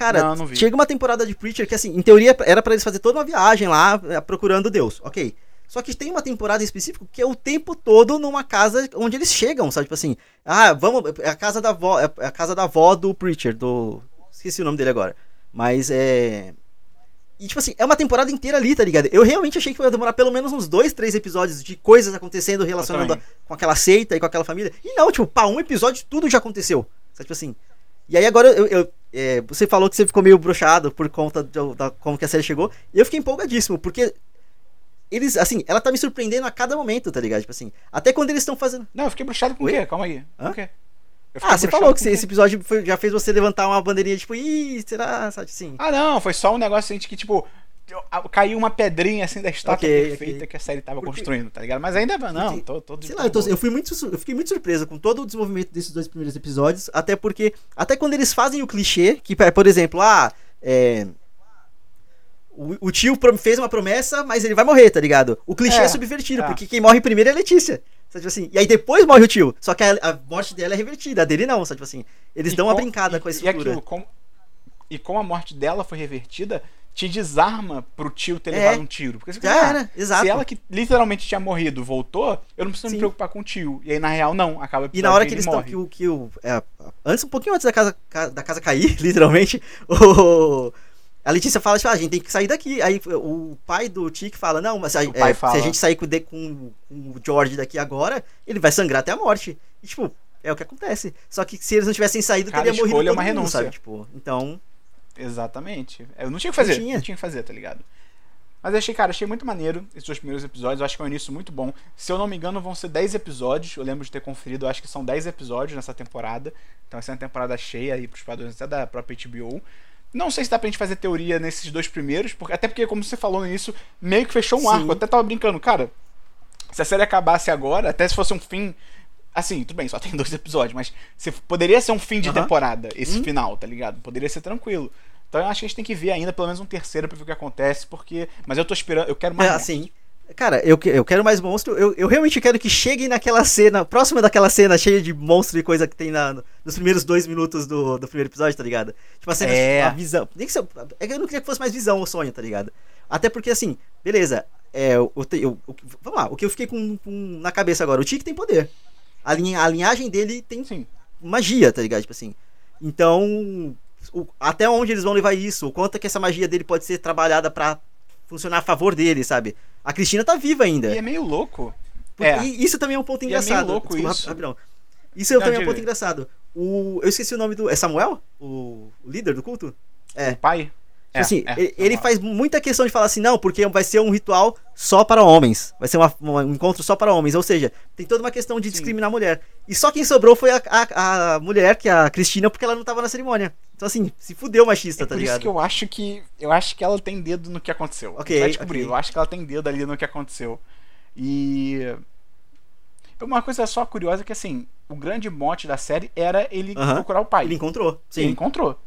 Cara, não, não chega uma temporada de Preacher que, assim, em teoria era para eles fazer toda uma viagem lá é, procurando Deus, ok. Só que tem uma temporada em específico que é o tempo todo numa casa onde eles chegam, sabe? Tipo assim, ah, vamos. É a casa da avó, é a casa da avó do Preacher, do. Esqueci o nome dele agora. Mas é. E, tipo assim, é uma temporada inteira ali, tá ligado? Eu realmente achei que ia demorar pelo menos uns dois, três episódios de coisas acontecendo relacionando com aquela seita e com aquela família. E não, tipo, pá, um episódio tudo já aconteceu. Sabe? Tipo assim. E aí agora eu, eu é, você falou que você ficou meio bruxado por conta de, da como que a série chegou. E eu fiquei empolgadíssimo, porque eles, assim, ela tá me surpreendendo a cada momento, tá ligado? Tipo assim, até quando eles estão fazendo. Não, eu fiquei bruxado com o quê? Calma aí. Hã? quê? Ah, você falou que esse episódio foi, já fez você levantar uma bandeirinha, tipo, ih, será? Sabe assim? Ah, não, foi só um negócio assim, que, tipo, caiu uma pedrinha assim da estátua okay, perfeita okay. que a série tava Porque... construindo, tá ligado? Mas ainda não, porque... tô, tô Sei lá, eu, tô, eu, fui muito, eu fiquei muito surpreso com todo o desenvolvimento desses dois primeiros episódios, até porque, até quando eles fazem o clichê, que, por exemplo, ah, é, o, o, tio fez uma promessa, mas ele vai morrer, tá ligado? O clichê é, é subvertido, é. porque quem morre primeiro é a Letícia. Sabe, tipo assim, e aí depois morre o tio. Só que a, a morte dela é revertida, a dele não, sabe, tipo assim. Eles e dão com, uma brincada e, com a estrutura. E, aquilo, com, e como a morte dela foi revertida, te desarma pro tio ter é. levado um tiro. Porque você Já era, exato. Se ela que literalmente tinha morrido voltou, eu não preciso Sim. me preocupar com o tio. E aí, na real, não. Acaba E na hora que eles estão. Que, o, que o, é, antes, um pouquinho antes da casa, da casa cair, literalmente, o. A Letícia fala, tipo, ah, a gente tem que sair daqui. Aí o pai do Tic fala, não, mas é, se a gente sair com, com, com, o George daqui agora, ele vai sangrar até a morte. E, tipo, é o que acontece. Só que se eles não tivessem saído, Cada teria morrido todo é uma mundo, renúncia. sabe? Tipo, então... Exatamente. Eu não tinha que fazer. Não tinha. não tinha que fazer, tá ligado? Mas achei, cara, achei muito maneiro esses dois primeiros episódios. Eu acho que é um início muito bom. Se eu não me engano, vão ser 10 episódios. Eu lembro de ter conferido, acho que são 10 episódios nessa temporada. Então vai ser uma temporada cheia aí pros padrões até da própria HBO. Não sei se dá pra gente fazer teoria nesses dois primeiros, porque, até porque, como você falou início, meio que fechou um Sim. arco. Eu até tava brincando, cara. Se a série acabasse agora, até se fosse um fim Assim, tudo bem, só tem dois episódios, mas se, poderia ser um fim de uhum. temporada, esse hum. final, tá ligado? Poderia ser tranquilo. Então eu acho que a gente tem que ver ainda pelo menos um terceiro pra ver o que acontece, porque. Mas eu tô esperando, eu quero mais. É, assim. Cara, eu, eu quero mais monstro. Eu, eu realmente quero que cheguem naquela cena, próxima daquela cena cheia de monstro e coisa que tem na, nos primeiros dois minutos do, do primeiro episódio, tá ligado? Tipo, a cena, é. a visão. Nem que, é que eu não queria que fosse mais visão ou sonho, tá ligado? Até porque, assim, beleza. É, eu, eu, eu, vamos lá, o que eu fiquei com, com na cabeça agora? O Tiki tem poder. A, linha, a linhagem dele tem Sim. magia, tá ligado? Tipo assim. Então, o, até onde eles vão levar isso? O quanto é que essa magia dele pode ser trabalhada para funcionar a favor dele, sabe? A Cristina tá viva ainda. E é meio louco. Porque, é. E isso também é um ponto engraçado. E é meio louco Desculpa, isso. Rapidão. Isso Não, também é um ponto engraçado. O, eu esqueci o nome do. É Samuel? O, o líder do culto? É. O pai? Tipo é, assim, é, ele, faz muita questão de falar assim, não, porque vai ser um ritual só para homens. Vai ser uma, um encontro só para homens. Ou seja, tem toda uma questão de Sim. discriminar a mulher. E só quem sobrou foi a, a, a, mulher, que é a Cristina, porque ela não tava na cerimônia. Então, assim, se fudeu machista, é tá ligado? Por isso que eu acho que. Eu acho que ela tem dedo no que aconteceu. Ok. Vai descobrir. Okay. Eu acho que ela tem dedo ali no que aconteceu. E. Uma coisa só curiosa é que, assim, o grande mote da série era ele uh -huh. procurar o pai. Ele encontrou. Sim. Ele encontrou.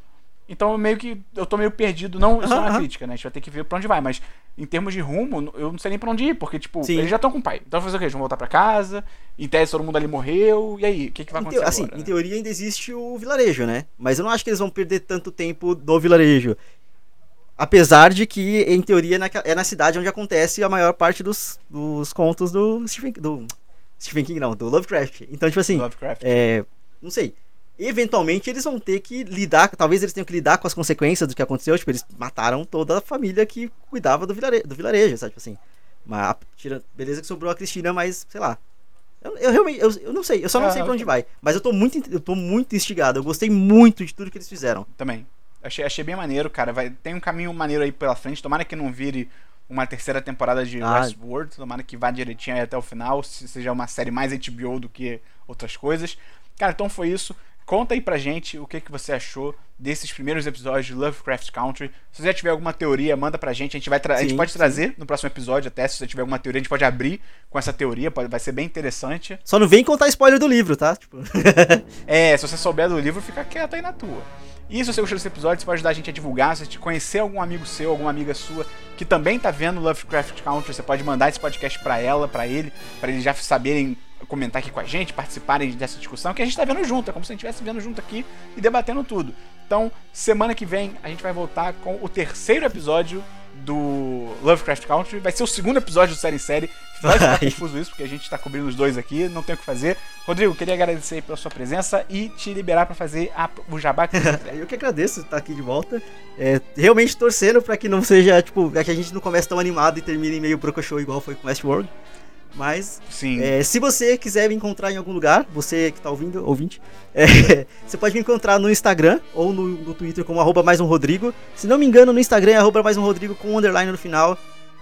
Então, meio que eu tô meio perdido. Não, isso não é uma crítica, né? A gente vai ter que ver pra onde vai. Mas em termos de rumo, eu não sei nem pra onde ir. Porque, tipo, Sim. eles já estão com o pai. Então, fazer o quê? Eles vão voltar pra casa. Em tese, todo mundo ali morreu. E aí? O que, que vai acontecer? assim, agora, em né? teoria ainda existe o vilarejo, né? Mas eu não acho que eles vão perder tanto tempo do vilarejo. Apesar de que, em teoria, é na cidade onde acontece a maior parte dos, dos contos do Stephen, do Stephen King, não, do Lovecraft. Então, tipo assim, Lovecraft. É, não sei eventualmente eles vão ter que lidar, talvez eles tenham que lidar com as consequências do que aconteceu, tipo, eles mataram toda a família que cuidava do, vilare, do vilarejo, sabe, tipo assim. Mas, tira, beleza que sobrou a Cristina, mas, sei lá. Eu, eu realmente, eu, eu, não sei, eu só não ah, sei pra onde vai. Mas eu tô muito, eu tô muito instigado, eu gostei muito de tudo que eles fizeram. Também. Achei, achei bem maneiro, cara. Vai, tem um caminho maneiro aí pela frente. Tomara que não vire uma terceira temporada de ah. Westworld. Tomara que vá direitinho até o final. Se seja uma série mais HBO do que outras coisas. Cara, então foi isso. Conta aí pra gente o que, que você achou desses primeiros episódios de Lovecraft Country. Se você já tiver alguma teoria, manda pra gente. A gente, vai sim, a gente pode sim. trazer no próximo episódio até. Se você tiver alguma teoria, a gente pode abrir com essa teoria. Pode, vai ser bem interessante. Só não vem contar spoiler do livro, tá? Tipo... é, se você souber do livro, fica quieto aí na tua. E se você gostou desse episódio, você pode ajudar a gente a divulgar. Se você conhecer algum amigo seu, alguma amiga sua que também tá vendo Lovecraft Country, você pode mandar esse podcast pra ela, pra ele, para eles já saberem comentar aqui com a gente, participarem dessa discussão, que a gente está vendo junto, é como se a gente estivesse vendo junto aqui e debatendo tudo. Então, semana que vem a gente vai voltar com o terceiro episódio do Lovecraft Country. Vai ser o segundo episódio do Série em Série. Vai ficar confuso isso, porque a gente está cobrindo os dois aqui, não tem o que fazer. Rodrigo, queria agradecer pela sua presença e te liberar para fazer a, o jabá que você Eu que agradeço estar aqui de volta. É, realmente torcendo para que não seja, tipo, é que a gente não comece tão animado e termine meio show igual foi com Westworld. Mas, é, se você quiser me encontrar em algum lugar, você que está ouvindo, ouvinte, é, você pode me encontrar no Instagram ou no, no, Twitter como arroba mais um Rodrigo. Se não me engano, no Instagram é arroba mais um Rodrigo com um underline no final.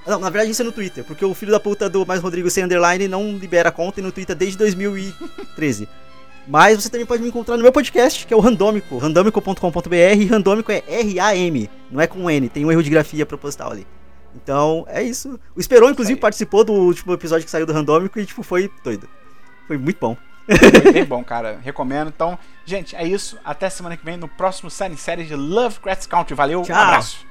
Não, na verdade isso é no Twitter, porque o filho da puta do mais Rodrigo sem underline não libera conta e no Twitter desde 2013. Mas você também pode me encontrar no meu podcast, que é o Randômico, randômico.com.br. Randômico é R-A-M, não é com N, tem um erro de grafia proposital ali. Então, é isso. O Esperon, inclusive, participou do último episódio que saiu do Randômico e, tipo, foi doido. Foi muito bom. Foi bem bom, cara. Recomendo. Então, gente, é isso. Até semana que vem no próximo Sunny Série de Lovecraft Country. Valeu, Tchau. Um abraço.